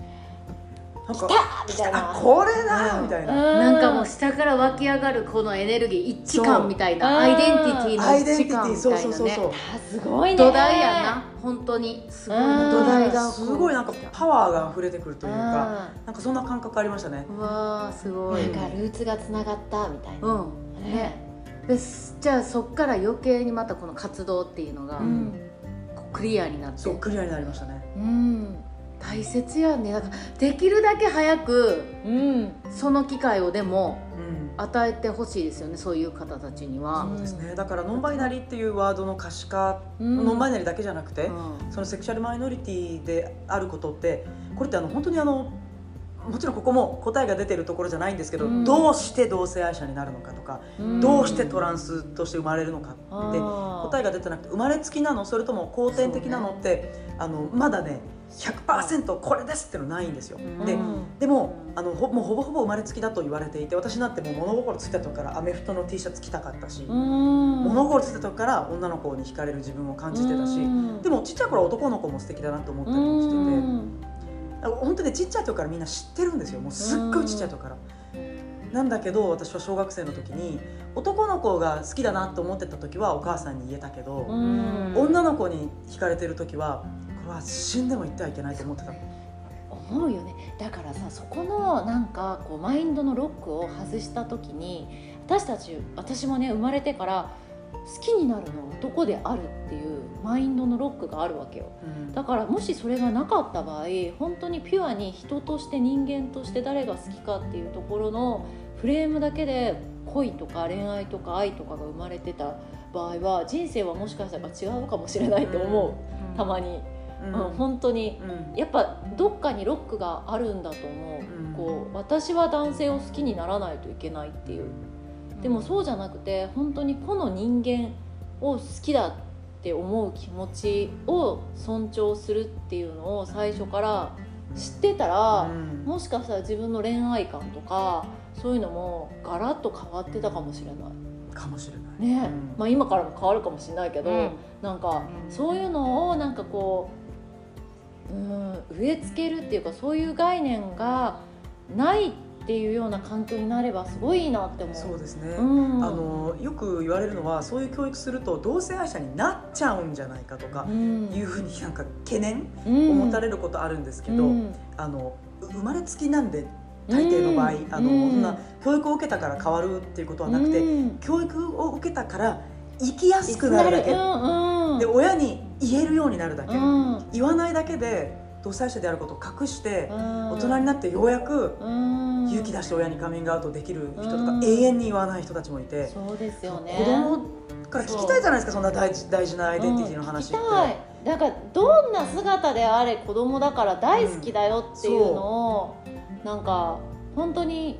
なんかみたいな。あこれだうん。みたいな、なんかもう下から湧き上がるこのエネルギー一致感みたいな。アイデンティティのアイデンティテ一致感みィそうたいなねそうそうそう。あすごいね。土台やんな。本当に。すごい。うん。土台が。すごいなんかパワーが溢れてくるというかなんかそんな感覚ありましたね。うわーすごい。なんかルーツがつながったみたいな、うん。ね。ですじゃあそっから余計にまたこの活動っていうのがうん。こうクリアになって。そうクリアになりましたね。うん大切やんねだからできるだけ早くうん。その機会をでもうん。与えてほしいですよね。そういう方たちには。そうですね。だからノンバイナリーっていうワードの可視化、うん。ノンバイナリーだけじゃなくて、うん。そのセクシャルマイノリティであることってこれってあの本当にあのもちろんここも答えが出てるところじゃないんですけど、うん。どうして同性愛者になるのかとか、うん。どうしてトランスとして生まれるのかって答えが出てなくて生まれつきなの？それとも後天的なの？って、あのまだね100%これですってのないんですよ。うん。でうん。でもあのほもうほぼほぼ生まれつきだと言われていて私なんてもう物心ついた時からアメフトの T シャツ着たかったし、うん。物心ついた時から女の子に惹かれる自分を感じてたし、うん。でもちっちゃい頃は男の子も素敵だなと思ったりもしてて。本当にちっちゃい時からみんな知ってるんですよ。もうすっごいちっちゃい時から。なんだけど私は小学生の時に男の子が好きだなと思ってた時はお母さんに言えたけど、うん。女の子に惹かれてる時はは死んでも言ってはいけないと思ってた。思うよね。だからさそこのなんかこうマインドのロックを外した時に私たち私もね生まれてから好きになるのは男であるっていうマインドのロックがあるわけよ。うん。だからもしそれがなかった場合本当にピュアに人として人間として誰が好きかっていうところのフレームだけで恋とか恋愛とか愛とかが生まれてた場合は人生はもしかしたら違うかもしれないと思う、たまに、うん。うん、本当に。うん。やっぱどっかにロックがあるんだと思う,、うん。こう私は男性を好きにならないといけないっていう。でもそうじゃなくて本当に個の人間を好きだって思う気持ちを尊重するっていうのを最初から知ってたら、うん。もしかしたら自分の恋愛観とかそういうのもガラッと変わってたかもしれない。かもしれない。ね。うん。まあ、今からも変わるかもしれないけど、うん。なんかうん。そういうのをなんかこううん植え付けるっていうかそういう概念がないっていうような環境になればすごいいいなって思う。そうですね、うん。あのよく言われるのはそういう教育すると同性愛者になっちゃうんじゃないかとかうん。いうふうになんか懸念うんを持たれることあるんですけど、うん。あのう生まれつきなんで大抵の場合、うん。あのうん。そんな教育を受けたから変わるっていうことはなくて、うん。教育を受けたから生きやすくなるだけ、うんうん。で親に言えるようになるだけ、うん。言わないだけで同性愛者であることを隠して、うん。大人になってようやくうん。勇気出して親にカミングアウトできる人とか、うん。永遠に言わない人たちもいて、そうですよね。子供から聞きたいじゃないですかそんな大事大事なアイデンティティの話って。うん聞きたい。なんかどんな姿であれ子供だから大好きだよっていうのを、なん。か本当に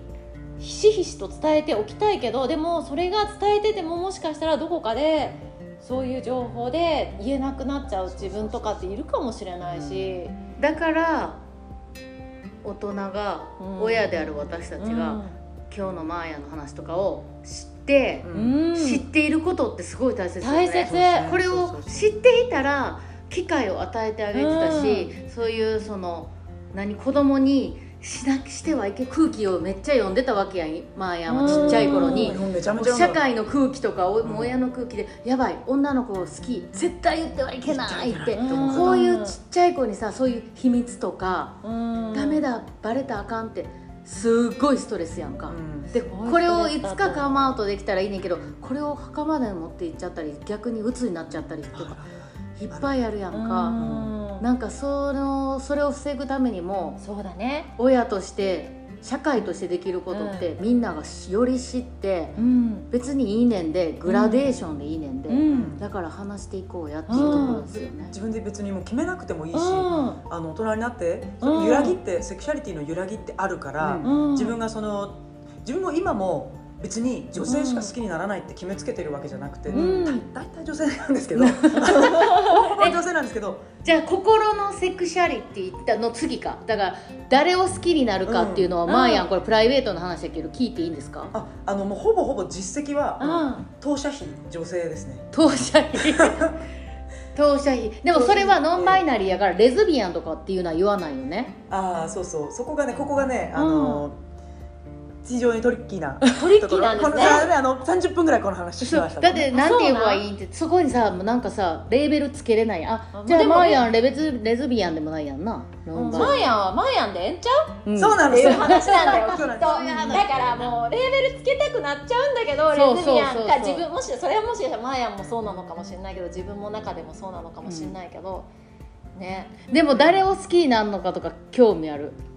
ひしひしと伝えておきたいけどでもそれが伝えててももしかしたらどこかでそういう情報で言えなくなっちゃう自分とかっているかもしれないし、だから大人がうん。親である私たちが、今日のマーヤの話とかを知ってう、うん。ん知っていることってすごい大切ですよね。大切。これを知っていたら機会を与えてあげてたし、そういうその何子供にしなしてはいけ空気をめっちゃ読んでたわけやんマーヤはちっちゃい頃に。社会の空気とかを、うんもう親の空気でやばい女の子を好き絶対言ってはいけないってこういうちっちゃい子にさそういう秘密とか、うん。ダメだバレたらあかんってすっごいストレスやんか、うん。でこれをいつかカムアウトできたらいいねんけどこれを墓まで持っていっちゃったり逆に鬱になっちゃったりとかいっぱいあるやんか、うんなんかそのそれを防ぐためにもそうだね、親として社会としてできることって、みんながより知ってうん。別にいいねんでグラデーションでいいねんで、うん。だから話していこうやっていうところですよね。自分で別にもう決めなくてもいいし、うん。あの大人になって揺らぎって、セクシャリティの揺らぎってあるから、自分がその自分も今も別に女性しか好きにならないって決めつけてるわけじゃなくて、うん。大体女性なんですけど 女性なんですけどじゃあ心のセクシャリティの次か？だから誰を好きになるかっていうのは、うん。まあやんこれプライベートの話だけど聞いていいんですか？ああのもうほぼほぼ実績は、うん。当社費女性ですね。当社費。当社費。でもそれはノンバイナリーやからレズビアンとかっていうのは言わないよね。ああそうそう。そこがねここがねあの、非常にトリッキーなトリッキーなんですね。このあの30分ぐらいこの話しましただってなんて言えばいいってそこにさもうなんかさレーベルつけれない。ああじゃあでもね。マーヤンレベズレズビアンでもないやんな。ノンバイマーヤン。はマーヤンでええんちゃう？うん。そうなんですよ。っていう話なんだよ。きっとだからもうレーベルつけたくなっちゃうんだけどレズビアンそうそう。そうか自分もしそれはもしかしたらマーヤンもそうなのかもしれないけど自分も中でもそうなのかもしれないけど、ね。でも誰を好きになるのかとか興味ある。あ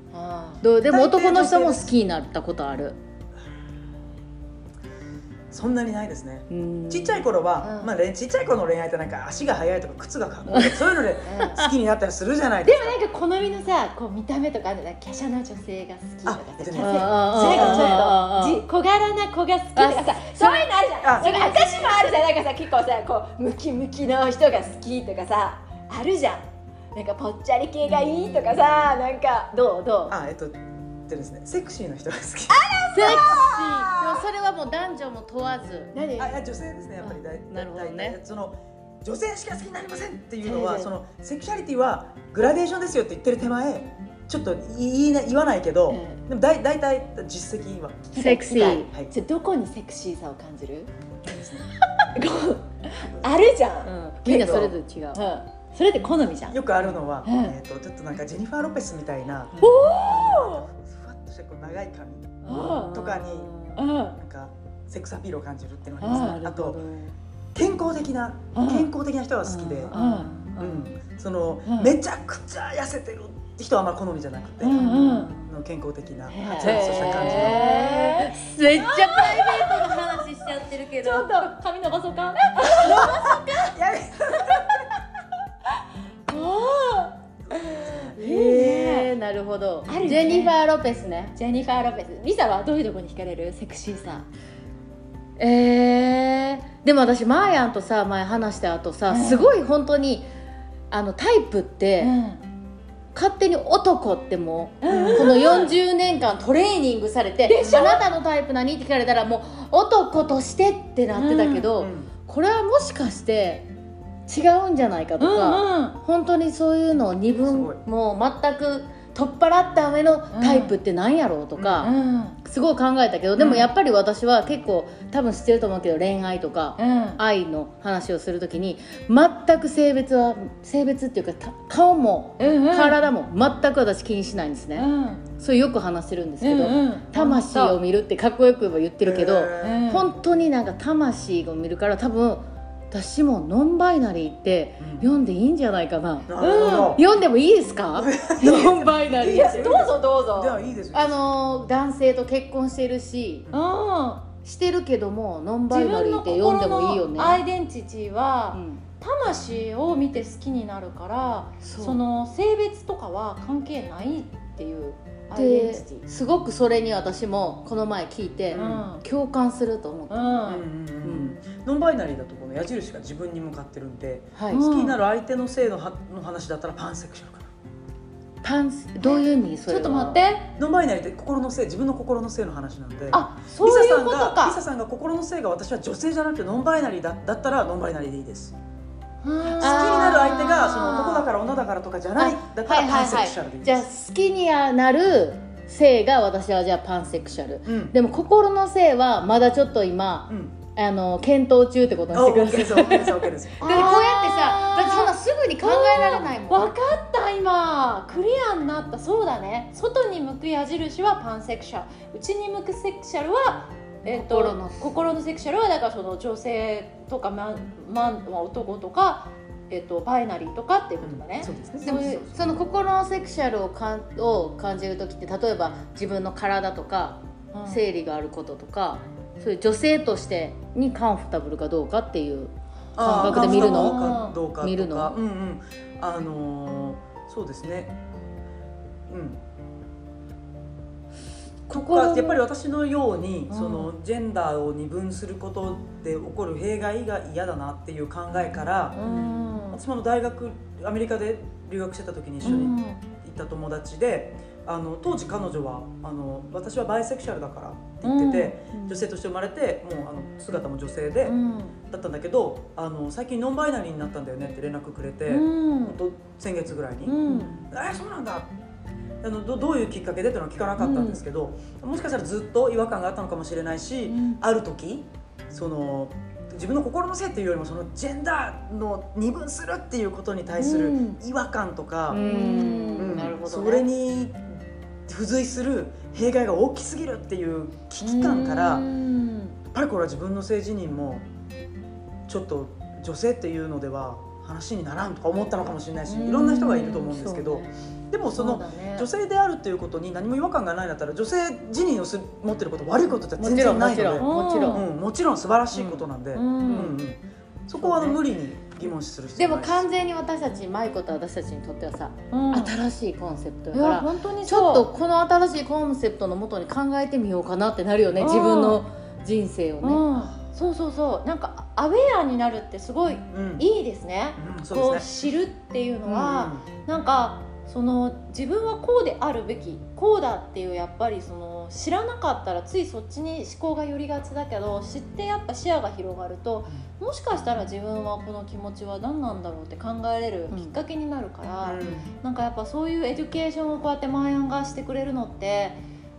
どう？でも男の人も好きになったことある。そんなにないですね。うん。ちっちゃい頃は、うん。まあ、れちっちゃい頃の恋愛ってなんか足が速いとか靴がかっこいい。そういうので好きになったりするじゃないでですもかなんか好みのさこう見た目とかあるんだ華奢な女性が好きとかさ小柄な子が好きとかさそういうのあるじゃあんそれ私もあるじゃん。なんかさ結構さこうムキムキの人が好きとかさあるじゃんなんかぽっちゃり系がいいとかさなんかどうどう？あえっとでですねセクシーな人が好き。セクシー。でもそれはもう男女も問わず。何？あいや女性ですねやっぱりだいなるほどね。大体。その女性しか好きになりませんっていうのはそのセクシャリティはグラデーションですよって言ってる手前ちょっと言いな言わないけど、うん。でも大大体実績はセクシー。はい。はいじゃあどこにセクシーさを感じる？あるじゃん、うん。みんなそれぞれ違う。うん、それって好みじゃん。よくあるのは、うん。えー、とちょっとなんかジェニファー・ロペスみたいなおふわっとしたこう長い髪おとかにうんなんかセックスアピールを感じるっていうのがあります。ねあと健康的なうん。健康的な人が好きで、ん。うん。その、うん。めちゃくちゃ痩せてるって人はあんま好みじゃなくて、うんうん。の健康的なはつらつとした感じの。めっちゃプライベートの話しちゃってるけどちょっと。髪伸ばそうか？やべいいね。なるほど。ね。ジェニファー・ロペスね。ジェニファー・ロペス。リサはどういうところに惹かれるセクシーさえー、でも私マーヤンとさ前話した後さ、うん。すごい本当にあのタイプって、うん。勝手に男ってもう、うん。この40年間トレーニングされて「あなたのタイプ何?」って聞かれたらもう男としてってなってたけど、うん。これはもしかして違うんじゃないかとか、うんうん。本当にそういうのを二分い。もう全く取っ払った上のタイプって何やろうとか、うんすごい考えたけどでもやっぱり私は結構多分知ってると思うけど恋愛とか、うん。愛の話をするときに全く性別は性別っていうかた顔も体も全く私気にしないんですね、うん。それよく話してるんですけど、うんうん魂を見るってかっこよく言ってるけど、本当になんか魂を見るから多分私もノンバイナリーってうん。読んでいいんじゃないかな、なるほど、読んでもいいですか？ノンバイナリーどうぞどうぞ。じゃあいいですよ。あのー男性と結婚してるし。うん。してるけどもノンバイナリーって読んで心もいいよね。のアイデンティティは、うん。魂を見て好きになるからその性別とかは関係ないっていうですごくそれに私もこの前聞いて、うん。共感すると思った、うん。うんうんうんノンバイナリーだとこの矢印が自分に向かってるんで、はい、うん好きになる相手の性のはの話だったらパンセクシャルかな。パンスどういう意味？それは。ちょっと待って。ノンバイナリーって心の性自分の心の性の話なんであそういうことリサさんがリかサさんが心の性が私は女性じゃなくてノンバイナリーだだったらノンバイナリーでいいです好きになる相手がその男だから女だからとかじゃない。だったらパンセクシャルでいいじゃあです、好きになる性が私はじゃあパンセクシャル。うん。でも心の性はまだちょっと今うん。あの検討中ってことにあしてく ださいこうやってさだってそんなすぐに考えられないもん。分かった今。クリアになった。そうだね。外に向く矢印はパンセクシャル。内に向くセクシャルは、えっと心の。心のセクシャルはだからその女性とかマンマンまあ男とか、えっとバイナリーとかっていうことだね、そうですね。でもそういうその心のセクシャルをかんを感じる時って例えば自分の体とかうん。生理があることとかそういう女性としてにカンフォタブルかどうかっていう感覚で見るの？どうかどうかとか。見るの？うんうん。あのーそうですね。うん心のやっぱり私のように、うん。そのジェンダーを二分することで起こる弊害が嫌だなっていう考えから、うん。私も大学アメリカで留学してた時に一緒に行った友達で、あの当時彼女はあの私はバイセクシャルだからって言ってて、うん。女性として生まれてもうあの姿も女性で、うん。だったんだけどあの最近ノンバイナリーになったんだよねって連絡くれて、うん。先月ぐらいに「うん。えそうなんだ」あのどどういうきっかけでっていうのは聞かなかったんですけど、もしかしたらずっと違和感があったのかもしれないし、うん。ある時その自分の心のせいっていうよりもそのジェンダーの二分するっていうことに対するうん。違和感とか、うん。それに付随する弊害が大きすぎるっていう危機感から、やっうん。ぱりこれは自分の性自認もちょっと女性っていうのでは話にならんとか思ったのかもしれないしいろんな人がいると思うんですけど、でもその女性であるっていうことに何も違和感がないんだったら女性自認をす持ってること悪いことじゃ全然ないので。もちろんもちろん、うん、もちろん素晴らしいことなんで、ううんそこはあの無理に疑問視する必でも完全に私たち舞子と私たちにとってはさ、うん。新しいコンセプトいだからや本当にちょっとそこの新しいコンセプトのもとに考えてみようかなってなるよねうん。自分の人生をう、ね、うん、そうそうそう。なんかアウェアになるってすごいうん。いいですね、うん。そうこうです知るっていうねのは、なんかその自分はこうであるべきこうだっていうやっぱりその知らなかったらついそっちに思考が寄りがちだけど知ってやっぱ視野が広がるともしかしたら自分はこの気持ちは何なんだろうって考えれるきっかけになるから、うんなんかやっぱそういう education をこうやってマーヤンがしてくれるのって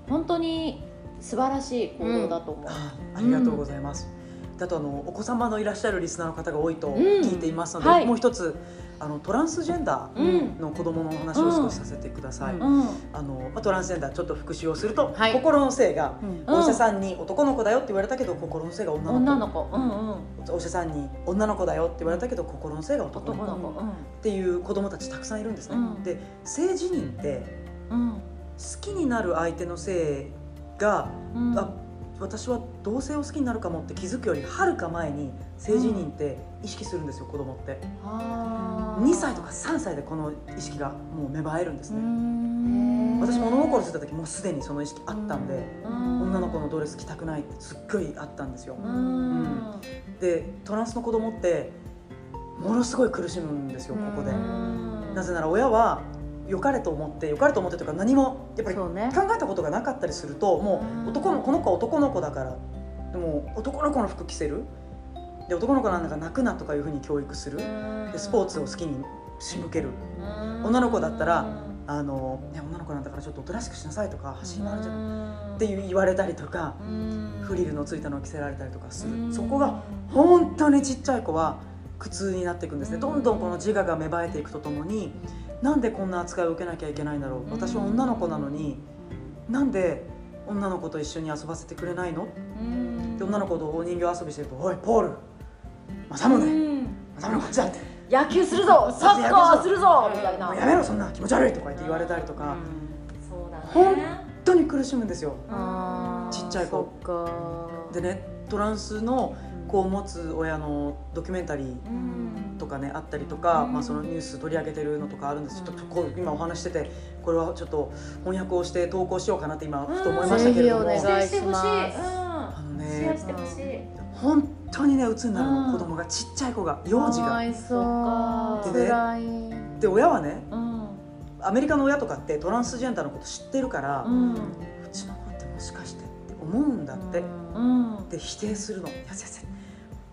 本当に素晴らしい行動だと思う。あありがとうございます。だとあのお子様のいらっしゃるリスナーの方が多いとん。聞いていますので、はい。もう一つあのトランスジェンダうん。ーの子供のお話を少しさせてください。うん。うんあのまあトランスジェンダーちょっと復習をすると、はい。心の性がうん。うんお医者さんに男の子だよって言われたけど心の性が女の子。女の子、うんうん、お医者さんに女の子だよって言われたけど心の性が男の子。っていう子供たちたくさんいるんですね。うん。で性自認ってうん。好きになる相手の性がうん、あ私は同性を好きになるかもって気づくよりはるか前に性自認って意識するんですよ子供って。あー。2歳とか3歳でこの意識がもう芽生えるんですうねん。私物心ついた時もうすでにその意識あったんでうん。女の子のドレス着たくないってすっごいあったんですよ。うん。でトランスの子供ってものすごい苦しむんですよここで。うん。なぜなら親は良かれと思って良かれと思ってというか何もやっぱり考えたことがなかったりするともう男のこの子は男の子だからでも男の子の服着せる。で男の子なんだから泣くなとかいうふうに教育する。でスポーツを好きに仕向ける。女の子だったらあのいや女の子なんだからちょっとおとなしくしなさいとか走り回るじゃん。っていう言われたりとかフリルのついたのを着せられたりとかする。そこが本当にちっちゃい子は苦痛になっていくんですね。どんどんこの自我が芽生えていくとともになんでこんな扱いを受けなきゃいけないんだろう？私は女の子なのになんで女の子と一緒に遊ばせてくれないの？で女の子とお人形遊びしてると「おいポール政宗政宗こっちだ」って野球するぞ サッカーするぞみたい「な。やめろそんな気持ち悪い」とか言って言われたりとか。そうだね本当に苦しむん。ですよちっちゃい子でねトランスの子を持つ親のドキュメンタリーうんとかねあったりとか、うん。まあ、そのニュース取り上げてるのとかあるんです。ちょっと今お話ししててこれはちょっと翻訳をして投稿しようかなって今ふと思いましたけれども、ぜひお願いしてほしい。あのねしてほしい。本当にね鬱になるの、うん子供がちっちゃい子が幼児が。でねで親はねうんアメリカの親とかってトランスジェンダーのこと知ってるから、ううんちの子ってもしかしてって思うんだって、うん。で否定するの。いや先生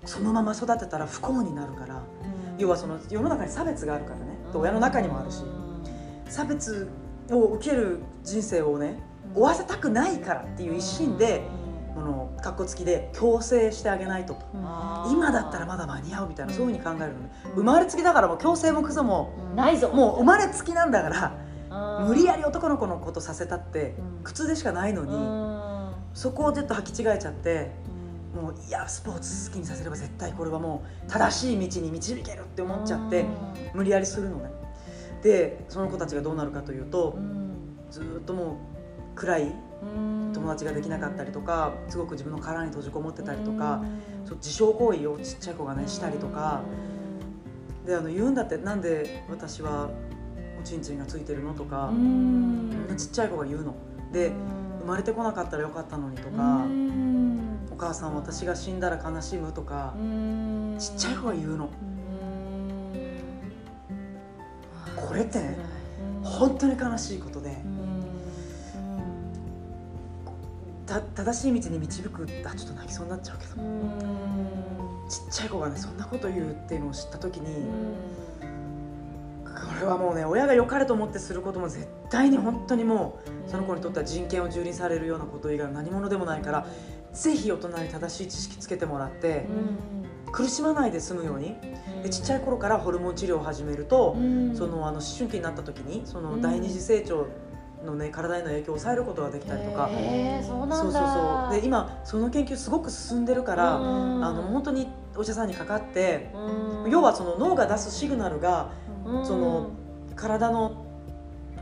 そのまま育てたら不幸になるから要はその世の中に差別があるからね、親の中にもあるし差別を受ける人生をね負わせたくないからっていう一心で、このかっこつきで強制してあげないとと。今だったらまだ間に合うみたいなそういうふうに考えるのね。生まれつきだからもう強制もクソもないぞ。もう生まれつきなんだからうん。無理やり男の子のことさせたってうん。苦痛でしかないのうにん。そこをちょっと履き違えちゃってもういやスポーツ好きにさせれば絶対これはもう正しい道に導けるって思っちゃって無理やりするのね。でその子たちがどうなるかというとずーっともう暗い友達ができなかったりとかすごく自分の殻に閉じこもってたりとか自傷行為をちっちゃい子がねしたりとか。であの言うんだってなんで私はおちんちんがついてるのとかちっちゃい子が言うの。で生まれてこなかったらよかったのにとかお母さん私が死んだら悲しむとかちっちゃい子が言うの。これってね本当に悲しいことで。た正しい道に導くあちょっと泣きそうになっちゃうけど。ちっちゃい子がねそんなこと言うっていうのを知った時に、これはもうね親が良かれと思ってすることも絶対に本当にもうその子にとっては人権を蹂躙されるようなこと以外何者でもないからぜひ大人に正しい知識つけてもらって、苦しまないで済むように。でちっちゃい頃からホルモン治療を始めると、そのあの思春期になった時にその第二次成長のね体への影響を抑えることができたりとか。そうなんだ。そうそう。で今その研究すごく進んでるから、うん。あの本当にお医者さんにかかって、うん。要はその脳が出すシグナルがうん。その体の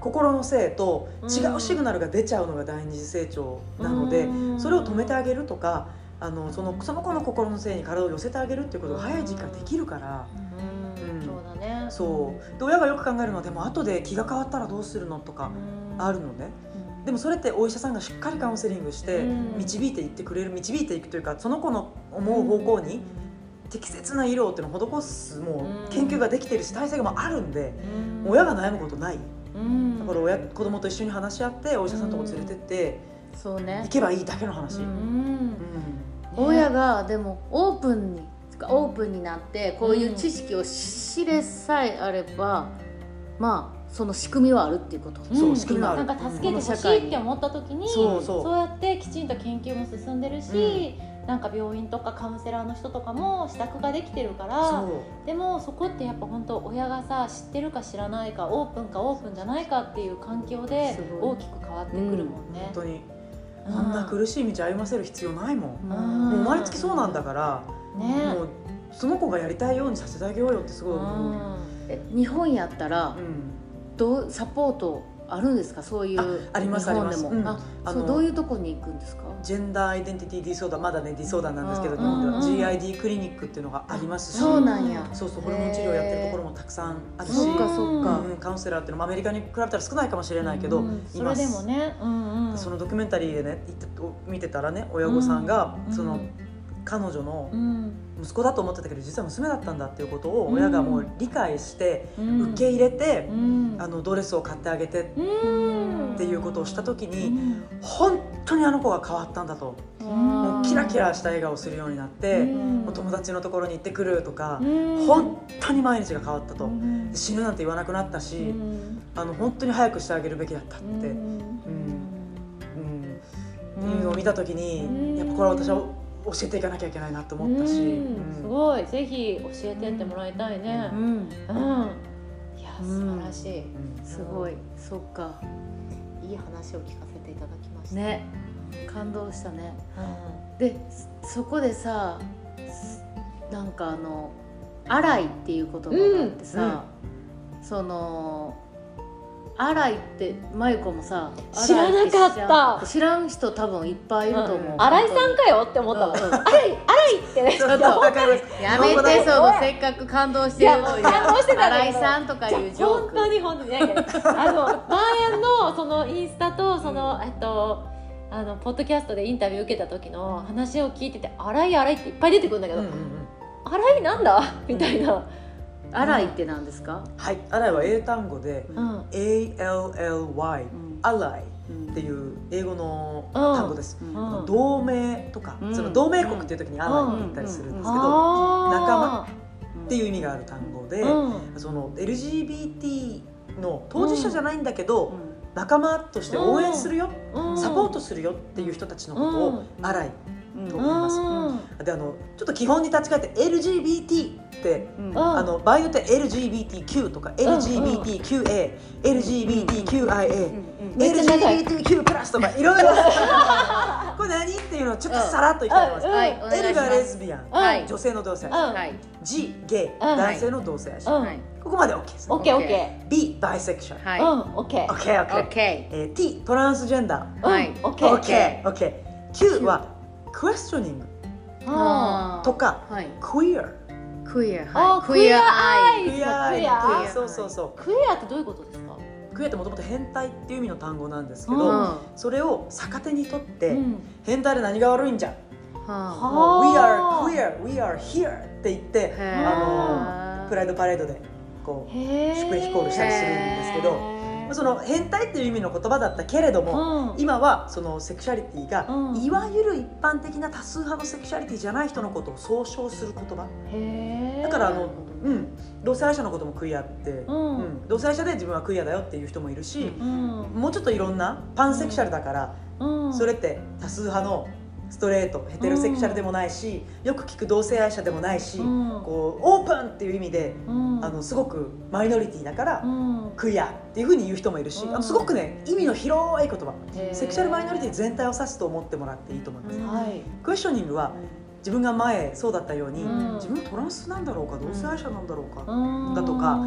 心の性と違うシグナルが出ちゃうのが第二次成長なので、うん。それを止めてあげるとかあのそのその子の心の性に体を寄せてあげるっていうことが早い時期からできるから。そうだね。そう。で親がよく考えるのはでも後で気が変わったらどうするのとかあるのね。でもそれってお医者さんがしっかりカウンセリングしてうん。導いていってくれる導いていくというかその子の思う方向に適切な医療っていうのを施すもう研究ができてるし体制があるんでうん。親が悩むことない。うんだから親子供と一緒に話し合ってお医者さんのとこ連れてってそうね。行けばいいだけの話、親がでもオープンにオープンになってこういう知識を知れさえあれば、まあその仕組みはあるっていうこと、そう仕組みはある。なんか助けてほしいって思った時に、そうそう。そうやってきちんと研究も進んでるし、なんか病院とかカウンセラーの人とかも支度ができてるからでもそこってやっぱ本当親がさ知ってるか知らないかオープンかオープンじゃないかっていう環境で大きく変わってくるもんね。本。当に。うん。あんな苦しい道歩ませる必要ないもん、うん。もう生まれつきそうなんだから、ね。もうその子がやりたいようにさせてあげようよってすごい思う、え日本やったらうん。どうサポートあるんですか？そういうああります日本でも。ありますうん。ああのそうどういうとこに行くんですか？ジェンダーアイデンティティディソーダーまだねディソーダーなんですけど、うん日本ではうん GID クリニックっていうのがありますし、そうなんや。そうそうホルモン治療やってるところもたくさんあるし、そっかそっか。うんカウンセラーっていうのもアメリカに比べたら少ないかもしれないけど、うんいますそれでもね、うんうん、そのドキュメンタリーでね見てたらね親御さんが、うん。その彼女のうん息子だと思ってたけど実は娘だったんだっていうことを親がもう理解して、うん。受け入れて、うん。あのドレスを買ってあげてっうんていうことをした時うに、ん。本当にあの子が変わったんだと、もうキラキラした笑顔をするようになって、うん。もう友達のところに行ってくるとか、うん。本当に毎日が変わったと、うん。死ぬなんて言わなくなったし、うん。あの本当に早くしてあげるべきだったって、うん。うん。いうのを見た時に、うん。やっぱこれは私は教えていかなきゃいけないなと思ったし、すごい。ぜひ教えてってもらいたいね。うん。うん、いや素晴らしい、うん。すごい。そっか。いい話を聞かせていただきました。ね。感動したね。うでそこでさなんかあの「洗い」っていう言葉があってさ、その「洗い」って真由子もさ知らなかった。知らん人多分いっぱいいると思う、ん。新井さんかよって思ったもん、うん。うん新井新井ってね。ちょっとやめてそのせっかく感動してるのに感動してた新井さんとかいうジョーク。本当に本当に。あのマーヤンのそのインスタとそのえっとあのポッドキャストでインタビュー受けた時の話を聞いてて「洗い洗い」っていっぱい出てくるんだけどうんうんうん「洗いなんだ?」みたいな、洗いって何ですか、はい、アライは英単語でうん。ALLY うん。アライうん。っていう英語の単語です、うん。うん。同盟とか、うん。その同盟国っていう時にアライって言ったりするんですけど、仲間っていう意味がある単語で、うん。その LGBT の当事者じゃないんだけど、うん。仲間として応援するよ、うん。サポートするよっていう人たちのことをうん。アライ。うんと思います、うん。であのちょっと基本に立ち返って LGBT ってうん。うん。あの場合によって LGBTQ とか LGBTQA、LGBTQIA、LGBTQ プラスとかいろいろ。これ何っていうのをちょっとさらっといきたいと思います、はい。ます。L がレズビアン、はい。女性の同性愛。者、うん。はい。G ゲイ、うん男性の同性愛者、うん。はい。ここまで OK です、オッケーオッケ B バイセクシャル、はい。ーうん。オッケー。OKOK、オッケえー。T トランスジェンダー、はい。うん。オッケー。OKOK、Q はクエスチョニングあとかーはい。クイアあはい。クイアアイクイアアイクイアクイアそうそうそう。クイアってどういうことですか？クイアってもともと変態っていう意味の単語なんですけど、うん。それを逆手にとって、うん。変態で何が悪いんじゃ？んはもう We はあ are queer, we are here って言ってあのプライドパレードでこうシュプレヒコールしたりするんですけどその変態っていう意味の言葉だったけれども、うん。今はそのセクシャリティが、うん。いわゆる一般的な多数派のセクシャリティじゃない人のことを総称する言葉。だからあの、うん、同性愛者のこともクイアって、うん。うん。同性愛者で自分はクイアだよっていう人もいるし、うん。もうちょっといろんなパンセクシャルだから、うん。それって多数派のストレートヘテロセクシャルでもないし、よく聞く同性愛者でもないし、うん。こうオープンっていう意味で、うん。あのすごくマイノリティだから、うん。クイアっていうふうに言う人もいるし、うん。あのすごくね意味の広い言葉。セクシャルマイノリティ全体を指すと思ってもらっていいと思います、うんはい。クエスチョニングは自分が前そうだったように、うん。自分トランスなんだろうか同性愛者なんだろうか、うん。だとか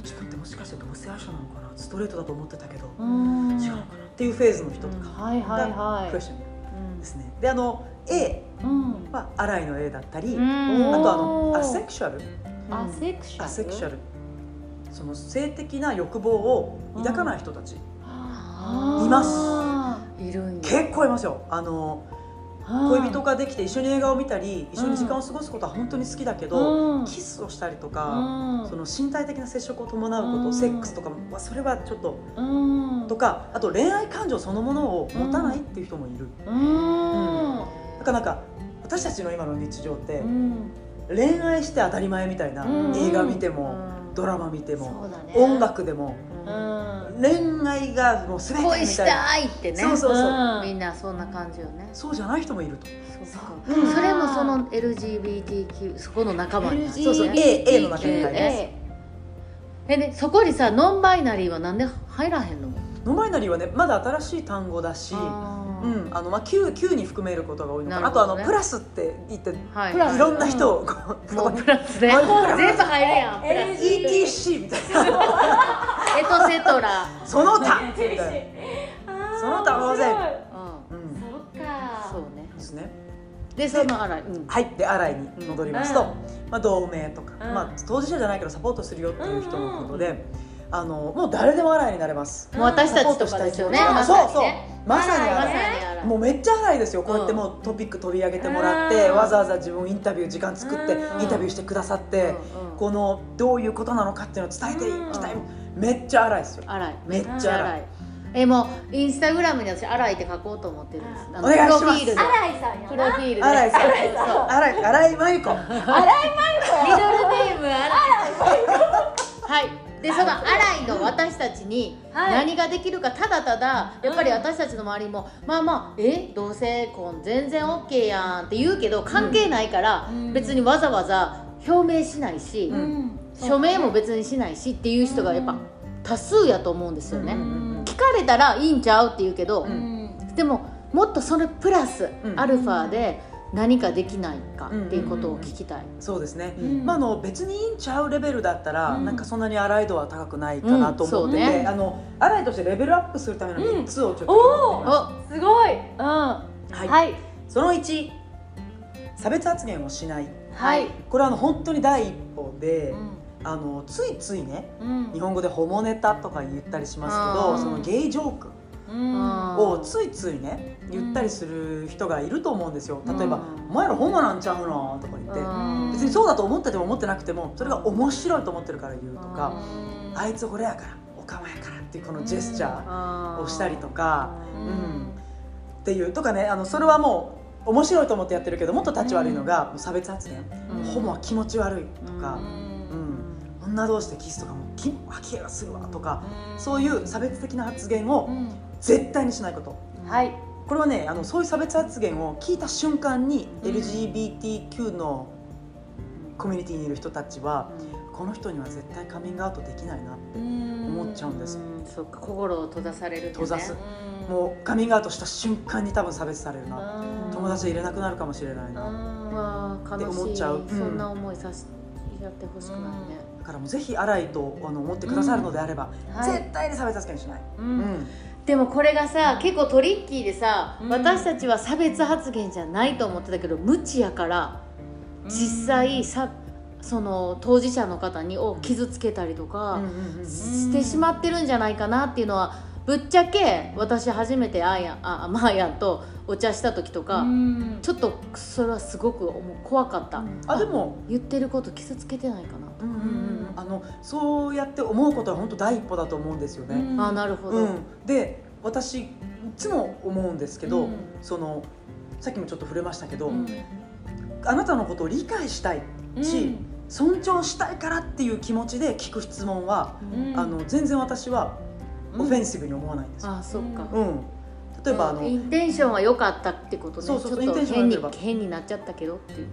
自分ってもしかして同性愛者なのかなストレートだと思ってたけど、うん。違うのかなっていうフェーズの人とかはいはいはクエスチョニングですね。であの A はアライの A だったり、うん。あとあのアセクシャルアセクシャルアセクシャルその性的な欲望を抱かない人たち、います。いる結構いますよ。あの恋人ができて一緒に映画を見たり一緒に時間を過ごすことは本当に好きだけど、うん。キスをしたりとうか、ん。その身体的な接触を伴うこと、うん。セックスとかはそれはちょっとうん。とかあと恋愛感情そのものを持たないっていう人もいる、うん。だからなんか私たちの今の日常ってうん。恋愛して当たり前みたいな、うん。映画見ても、うんドラマ見てそもね。音楽でもうん。恋愛がもう全てみたいな。恋したいってね。そうそうそう、うん。みんなそんな感じよね。そうじゃない人もいると。そうか。それもその LGBTQ そこの仲間にそうそう A A の中に入りますえね。そこにさノンバイナリーはなんで入らへんのノンバイナリーはね。まだ新しい単語だしうん、あのまあ Q, Q に含めることが多いのかな。あとあのプラスって言って、はい。いろんな人をこうもうプラスで。もうプラス全部入るやん。ETC みたいな。エトセトラ。その他。みたいな。その他大勢ううん。そっか。そうね。ですね。でそのあらうん。はいで洗いに戻りますと、うん。まあ、同盟とか、うん。まあ、当事者じゃないけどサポートするよっていう人のことで、あのもう誰でも洗いになれます、もう私たちとかですよね。サポートしたいそうそう。まさにまさ洗いにあらもうめっちゃ荒いですよ。こうやってもうトピック取り上げてもらって、うん。わざわざ自分インタビュー時間作ってうん。インタビューしてくださって、うんうん。このどういうことなのかっていうのを伝えていきたい、めっちゃ荒いですよ。荒い。めっちゃ荒い。い。えもうインスタグラムに私荒いって書こうと思ってるんです。あのお願いします。プロフィールで。新井さんやプロフィールで。荒いさん。そう。荒い荒いまゆこミドルネーム荒い。はいでその荒いの私たちにはい。何ができるかただただやっぱり私たちの周りもまあまあえ？同性婚全然 OK やんって言うけど関係ないからうん。別にわざわざ表明しないし、うん。署名も別にしないしっていう人がやっぱ多数やと思うんですよね、うん。聞かれたらいいんちゃうって言うけど、うん。でももっとそれプラス、うん。アルファで何かできないかっていうことを聞きたい、そうですね、うん。まあ、あの別にいいんちゃうレベルだったら、うん。なんかそんなに荒い度は高くないかなと思ってて、うんね。あの荒いとしてレベルアップするための3つをちょっとすごい。うん。ははい。いその1差別発言をしない。はい。これはあの本当に第一歩で、うん。あのついついねうん。日本語でホモネタとか言ったりしますけどそのゲイジョーク。うんをついついね言ったりする人がいると思うんですよ。例えばうん「お前らホモなんちゃうの?」とか言って。うん。別にそうだと思ってても思ってなくてもそれが面白いと思ってるから言うとか「あいつこれやからおかまやから」っていうこのジェスチャーあをしたりとか、ううん。ん、っていうとかねあのそれはもう面白いと思ってやってるけどもっと立ち悪いのが、差別発言、うんホモは気持ち悪いとか、女同士でキスとかもキモ吐き気がするわとか、そういう差別的な発言をうん絶対にしないこと。はい。これはねあのそういう差別発言を聞いた瞬間に LGBTQ のコミュニティにいる人たちはこの人には絶対カミングアウトできないなって思っちゃうんです。うんそっか心を閉ざされるね。閉ざす。もうカミングアウトした瞬間に多分差別されるな。友達入れなくなるかもしれないな。って思っちゃう。うん。そんな思いさせやってほしくないね。だからもうぜひ荒いとあの思ってくださるのであれば、はい。絶対に差別発言しない、ううんんでもこれがさ結構トリッキーでさ、うん。私たちは差別発言じゃないと思ってたけど無知やから実際さその当事者の方にを傷つけたりとかしてしまってるんじゃないかなっていうのはぶっちゃけ私初めてあーやんあマーヤンとお茶した時とか、うん。ちょっとそれはすごく怖かった、あでも。言ってること傷つけてないかな。とうんうんうんああのそうやって思うことは本当第一歩だと思うんですよね。うん。あなるほど、うん、で私いつも思うんですけど、うん。そのさっきもちょっと触れましたけど、うん。あなたのことを理解したいし、尊重したいからっていう気持ちで聞く質問は、うん。あの全然私はオフェンシブに思わないんですよ。あそっか、うん。例えばあのインテンションは良かったってことね。そうそうそう。ちょっとインテンション変に変になっちゃったけどっていう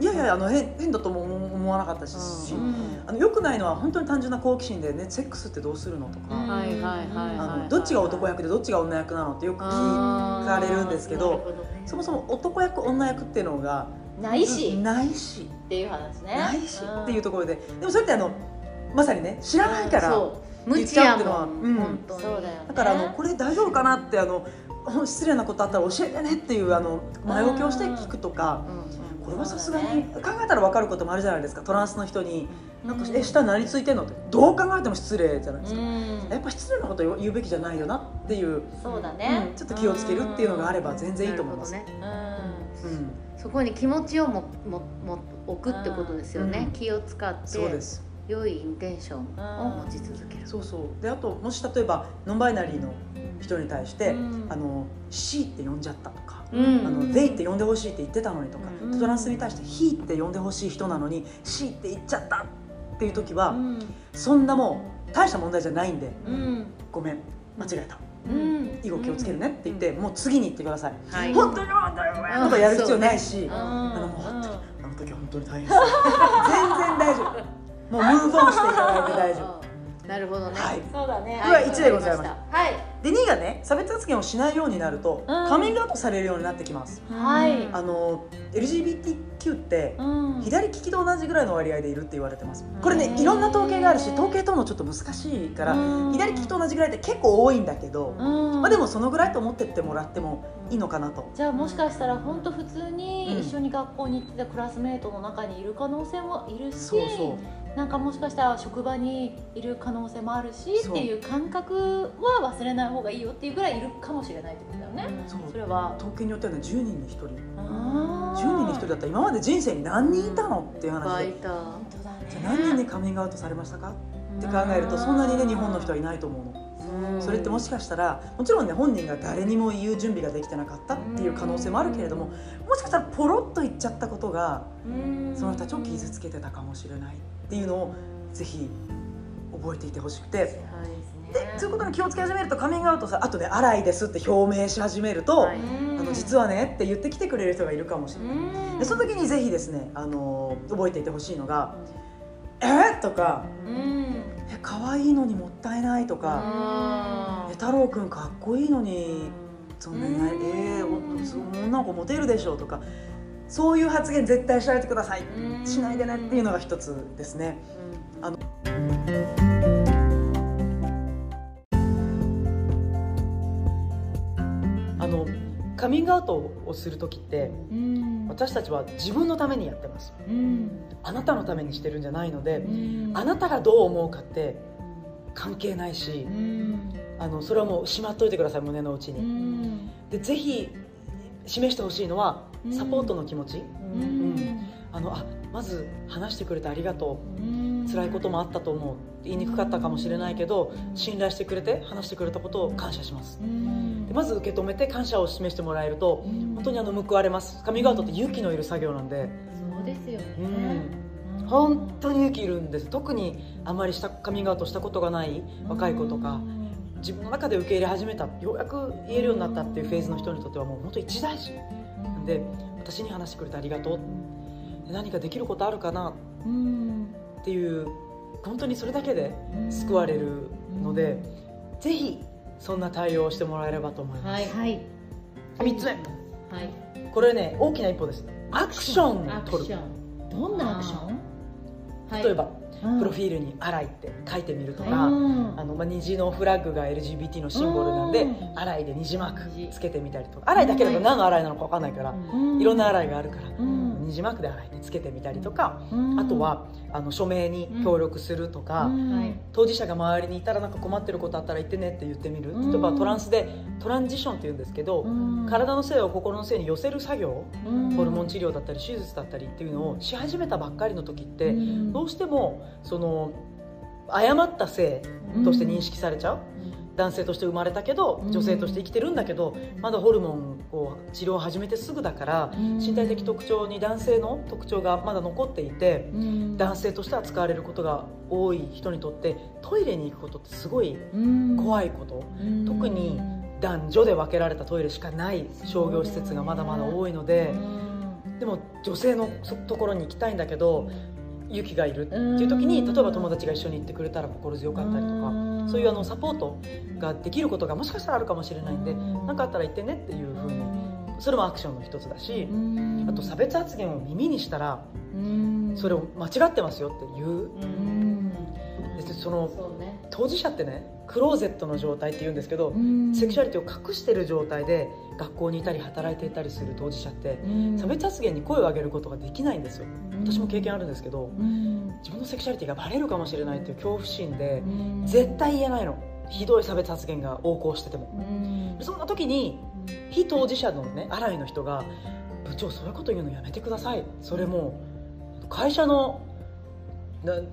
いやいやあの変変だとも思思わなかったし、あのよくないのは本当に単純な好奇心でねセックスってどうするのとか、あはいのどっちが男役でどっちが女役なのってよく聞かれるんですけどそもそも男役女役っていうのがないし。ないし。っていう話ね。ないし。っていうところで。でもそれってあのまさにね知らないから言っちゃうっていうのは。ん、うん。本当に。そうだからあのこれ大丈夫かなってあのほ失礼なことあったら教えてねっていうあの前置きをして聞くとかうんこれはさすがに考えたら分かることもあるじゃないですか。トランスの人に「なんかえ下何ついてんの?」ってどう考えても失礼じゃないですか。うん。やっぱ失礼なこと言うべきじゃないよなっていう、そうだね。うん。ちょっと気をつけるっていうのがあれば全然いいと思います。うん。うん。そこに気持ちをももも置くってことですよね、うん。気を使ってそうです。良いインテンションを持ち続ける、そうそう。であともし例えばノンバイナリーの人に対して「うん。あの C って呼んじゃった」とか「うん。あの They って呼んでほしいって言ってたのに」とか、うん。トランスに対して「He って呼んでほしい人なのに「C って言っちゃった」っていう時は、うん。そんなもう大した問題じゃないんでうん「ごめん間違えた」うん。以後気をつけるねって言って、もう次に行ってください、はい。本当に本当にとかやる必要ないし、うん。あのもう本当にあの時は本当に大変です全然大丈夫。もうムーブオンしていただいて大丈夫なるほどね、はい。そうだね。これは1でございますはい。で2がね差別発言をしないようになると、カミングアウトされるようになってきます。はい。あの LGBTQ ってうん。左利きと同じぐらいの割合でいるって言われてます。これうんねいろんな統計があるし統計取るのちょっと難しいからうん。左利きと同じぐらいって結構多いんだけど、うんまあ、でもそのぐらいと思ってってもらってもいいのかなと。じゃあもしかしたら本当普通に一緒に学校に行ってたクラスメートの中にいる可能性もいるしそうそう。なんかもしかしたら職場にいる可能性もあるしそう。っていう感覚は忘れない方がいいよっていうぐらいいるかもしれないってことだよね。そう。それは。統計によってはね10人に1人。あー。10人に1人だったら今まで人生に何人いたのっていう話で。バイタ本当だねじゃあ何人にカミングアウトされましたか？って考えるとそんなにね日本の人はいないと思うのそれってもしかしたらもちろんね本人が誰にも言う準備ができてなかったっていう可能性もあるけれどももしかしたらポロッと言っちゃったことがその人たちを傷つけてたかもしれないっていうのをぜひ覚えていてほしくて。はいでそういうことに気をつけ始めるとカミングアウトさあとね「荒いです」って表明し始めると、はい。あの実はねって言ってきてくれる人がいるかもしれない。でその時にぜひですね、あの覚えていてほしいのが「え？ーとかうん「え可愛いのにもったいない」とかあ「え太郎くんかっこいいのにそんなにないえー、おそ女の子モテるでしょ」とかそういう発言絶対しないでください。しないでねっていうのが一つですね。あカミングアウトをする時ってうん。私たちは自分のためにやってます。うん。あなたのためにしてるんじゃないのでうん。あなたがどう思うかって関係ないしうん。あのそれはもうしまっといてください胸の内うにん。でぜひ示してほしいのはサポートの気持ち。うん。あのあまず話してくれてありがとう。辛いこともあったと思う。言いにくかったかもしれないけど信頼してくれて話してくれたことを感謝します。うん。でまず受け止めて感謝を示してもらえるとうん。本当にあの報われます。カミングアウトって勇気のいる作業なんで。そうですよね。うん。本当に勇気いるんです。特にあまりしたカミングアウトしたことがない若い子とか自分の中で受け入れ始めたようやく言えるようになったっていうフェーズの人にとってはもう本当一大事。なん。で私に話してくれてありがとう何かできることあるかなうんっていう本当にそれだけで救われるのでぜひそんな対応をしてもらえればと思います、はい。はい。3つ目。はい。これね大きな一歩です。アクションを取る。どんなアクション？例えば、うん。プロフィールに「荒い」って書いてみるとか、うん。あのまあ、虹のフラッグが LGBT のシンボルなんでうん「荒い」で虹マー虹。クつけてみたりとか「荒い」だけだと何の荒いなのか分かんないから、うん。いろんな荒いがあるから、うん虹マークで荒いってつけてみたりとか、うん。あとはあの署名に協力するとか、当事者が周りにいたらなんか困ってることあったら言ってねって言ってみる、うん。例えばトランスでトランジションっていうんですけど、うん。体の性を心の性に寄せる作業、うん。ホルモン治療だったり手術だったりっていうのをし始めたばっかりの時って、うん。どうしてもその誤った性として認識されちゃう、男性として生まれたけど女性として生きてるんだけど、まだホルモンを治療を始めてすぐだから、身体的特徴に男性の特徴がまだ残っていて、男性として扱われることが多い人にとってトイレに行くことってすごい怖いこと、特に男女で分けられたトイレしかない商業施設がまだまだ多いので、でも女性のそところに行きたいんだけど勇気がいるっていう時に例えば友達が一緒に行ってくれたら心強かったりとかそういうあのサポートができることがもしかしたらあるかもしれないんで何かあったら言ってねっていうふうにそれもアクションの一つだしあと差別発言を耳にしたらそれを間違ってますよって言う。でその当事者ってねクローゼットの状態って言うんですけどセクシュアリティを隠してる状態で学校にいたり働いていたりする当事者って差別発言に声を上げることができないんですよ。私も経験あるんですけど自分のセクシュアリティがバレるかもしれないっていう恐怖心で絶対言えないの。ひどい差別発言が横行してても。そんな時に非当事者のね新井の人が「部長そういうこと言うのやめてください。それもう会社のな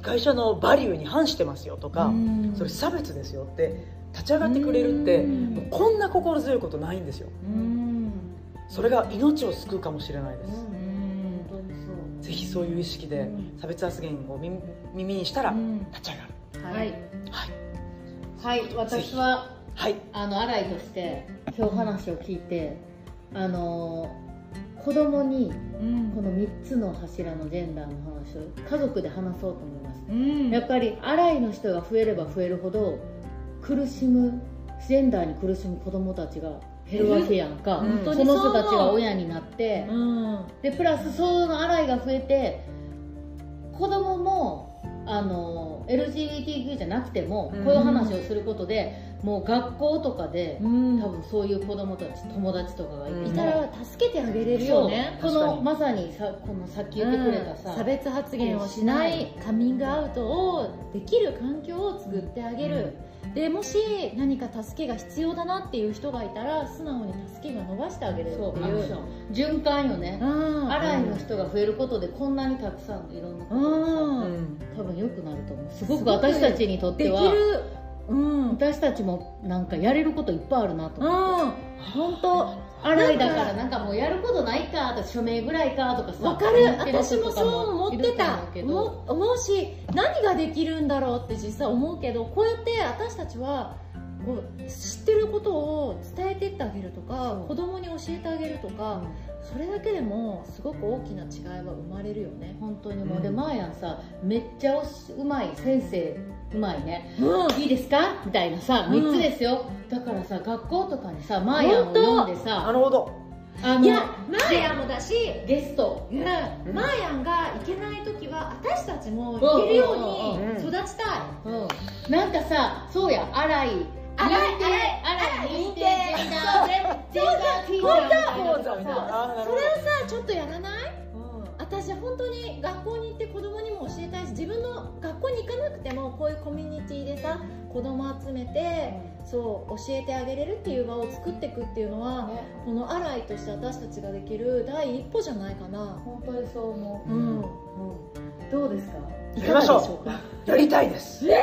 会社のバリューに反してますよ」とか「それ差別ですよ」って立ち上がってくれるってもうこんな心強いことないんですよ。それが命を救うかもしれないです。本当にそう。ぜひそういう意識で差別発言を耳耳にしたら立ち上がる。はい、はい。はい、私ははい。あの新井として今日話を聞いてあの子供にこの3つの柱のジェンダーの話を家族で話そうと思います。やっぱり新井の人が増えれば増えるほど苦しむジェンダーに苦しむ子供たちが減るわけやんか、うん。その人たちが親になって、うん。でプラスその洗いが増えて子供もあの LGBTQ じゃなくてもうん。こういう話をすることで、もう学校とかで、うん。多分そういう子供たち友達とかがいたら助けてあげれるよね。このまさにさこのさっき言ってくれたさ、うん。差別発言をしないカミングアウトをできる環境を作ってあげる、でもし何か助けが必要だなっていう人がいたら素直に助けが伸ばしてあげれるっていう。循環よね、うん。洗いの人が増えることでこんなにたくさんいろんなことが。さ、うん。多分良くなると思う。すごく私たちにとっできてはるうん。私たちもなんかやれることいっぱいあるなとうん思って、本当。洗いだから。なんかもうやることないかとか署名ぐらいかとかさわかる私もそう思ってた思うし何ができるんだろうって実際思うけどこうやって私たちはこう知ってることを伝えてってあげるとか子供に教えてあげるとかそれだけでもすごく大きな違いは生まれるよね。本当に。もう、うん。でマーヤンさめっちゃうまい先生うまいね。うん。いいですか？みたいなさうん。3つですよ、だからさ学校とかにさマーヤンを読んでなさるほど。あのいやマーヤンもだしゲスト。うん。マーヤンがいけない時は私たちもいけるように育ちたい。うん。なんかさそうや荒い。荒い認定荒い荒い認定ジェンダージェンダーティーチャーそれをさちょっとやらない？私本当に学校に行って子供にも教えたいし自分の学校に行かなくてもこういうコミュニティでさ子供集めてそう教えてあげれるっていう場を作っていくっていうのはね。この洗いとして私たちができる第一歩じゃないかな。本当にそう思う、うん。うん。どうですか？いかがでしょうか？やりたいです。で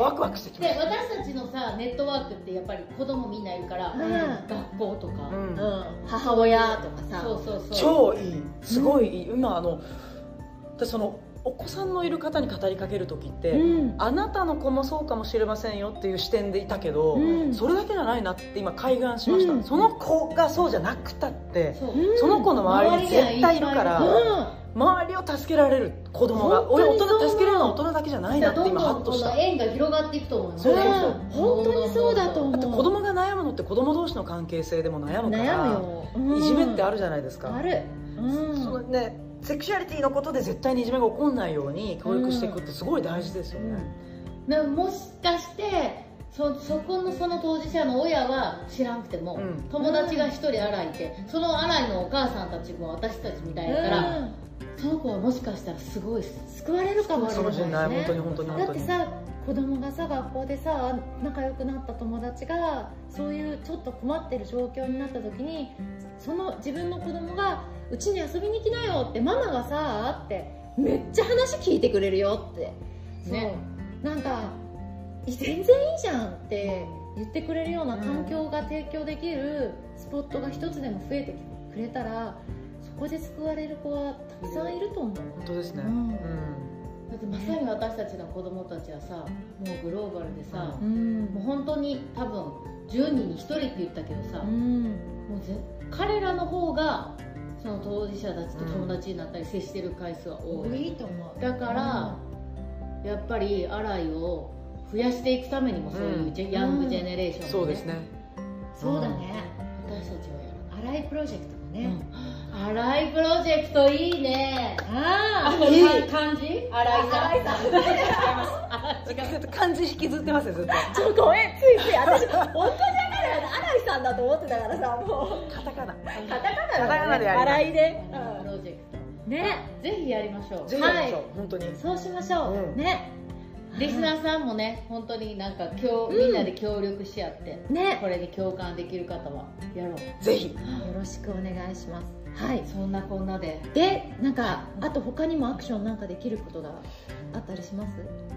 ワクワクしてきまでした。私たちのさネットワークってやっぱり子供みんないるから、うん。学校とか、うん。うん。母親とかさ。そうそうそう。超いい。すごいいい、今あの私そのお子さんのいる方に語りかける時って、うん。あなたの子もそうかもしれませんよっていう視点でいたけど、うん。それだけじゃないなって今開眼しました、うん。その子がそうじゃなくたってその子の周りに絶対いるから、うん周りを助けられる子供が俺大人助けれるのは大人だけじゃないなって今ハッとした。縁が広がっていくと思うよそ本当にそうだと思う。だって子供が悩むのって子供同士の関係性でも悩むから悩むよ、うん。いじめってあるじゃないですか、ある、うん。ねセクシュアリティのことで絶対にいじめが起こらないように教育していくってすごい大事ですよね、なもしかしてそそこのその当事者の親は知らんくても、うん。友達が一人洗いてその洗いのお母さんたちも私たちみたいだから、うんその子はもしかしたらすごい救われるかもしれない。ないね。本当に本当にだってさ子供がさ学校でさ仲良くなった友達がそういうちょっと困ってる状況になった時にその自分の子供がうちに遊びに来なよってママがさってめっちゃ話聞いてくれるよって。ね。なんか全然いいじゃんって言ってくれるような環境が提供できるスポットが一つでも増えてくれたらそこで救われる子はたくさんいると思う、本当ですね、ううん。んだってまさに私たちの子供たちはさもうグローバルでさ、うん。もう本当に多分10人に1人って言ったけどさ、うん。もうぜ彼らの方がその当事者たちと友達になったり接してる回数は多い、いいと思う。だから、やっぱりアライを増やしていくためにもそういうジェ、うんヤングジェネレーションそうですね。そうだね。私たちはやる。荒いプロジェクトもね、アライプロジェクトいいね。ああいい。漢字？アライさん。漢字引きずってますよずっと。ちょっとごめんついつい。私本当に分かる新井さんだと思ってたからさもう。カタカナ。カタカナカタカナでやります。洗いで、プロジェクうんねト。ぜひやりましょう。ぜひやりましょう、本当に。そうしましょう、うん。ね。リスナーさんもね本当になんか今日みんなで協力し合って、ね。これに共感できる方はやろう。ぜひ。よろしくお願いしますはい。そんなこんなで。でなんかあと他にもアクションなんかできることがあったりします？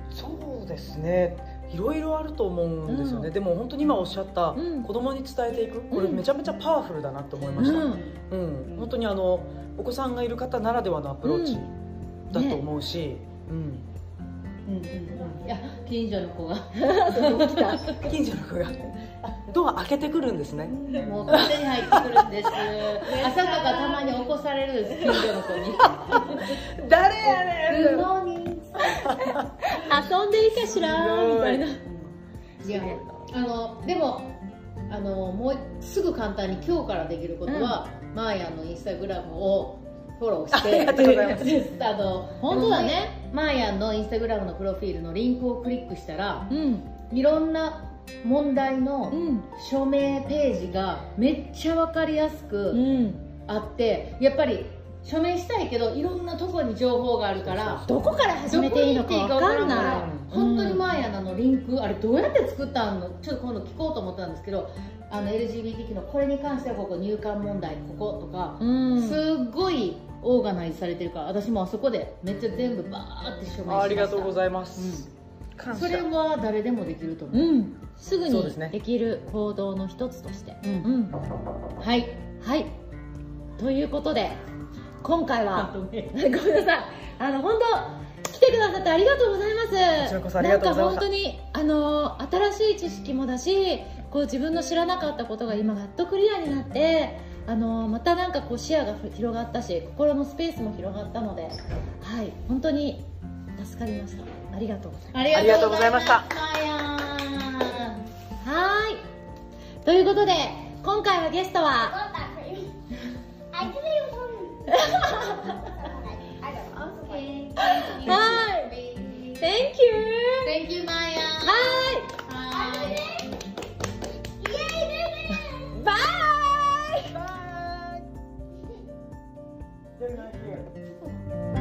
そうですね。いろいろあると思うんですよね、うん。でも本当に今おっしゃった、うん。子供に伝えていく。これうん。めちゃめちゃパワフルだなと思いました、うん。本当にあのお子さんがいる方ならではのアプローチだと思うし、うんうんうんうん。いや近所の子が。近所の子が。ドア開けてくるんですね。もう勝手に入ってくるんです。朝とかたまに起こされるんです近所の子に。誰やねグッモーニング遊んでいいかしらみたいな。い。やあのでもあのもうすぐ簡単に今日からできることは、マーヤンのインスタグラムをフォローして。ありがとうございます。あの本当だね。マーヤンのインスタグラムのプロフィールのリンクをクリックしたらうん。いろんな問題のうん。署名ページがめっちゃ分かりやすうくん。あってやっぱり署名したいけどいろんなところに情報があるからどこから始めていいのか分かんない。本当にマーヤナのリンクあれどうやって作ったのちょっと今度聞こうと思ったんですけどあの LGBTQ のこれに関してはここ入管問題こことか、うん。すっごいオーガナイズされてるから私もあそこでめっちゃ全部バーって署名しました。ありがとうございます、感謝。それは誰でもできると思う、うん。すぐにできる行動の一つとして。うん。うん。はい。はい。ということで今回はごめん。ごめんなさい。あの本当来てくださってありがとうございます。なんか本当にあの新しい知識もだしこう自分の知らなかったことが今やっとクリアになってあのまたなんかこう視野が広がったし心のスペースも広がったのではい本当に助かりました。ありがとうございます。ありがとうございました。はーいということで今回はゲストは.はい Thank you Thank you マーヤンははいーいバイ Bye. They're not here.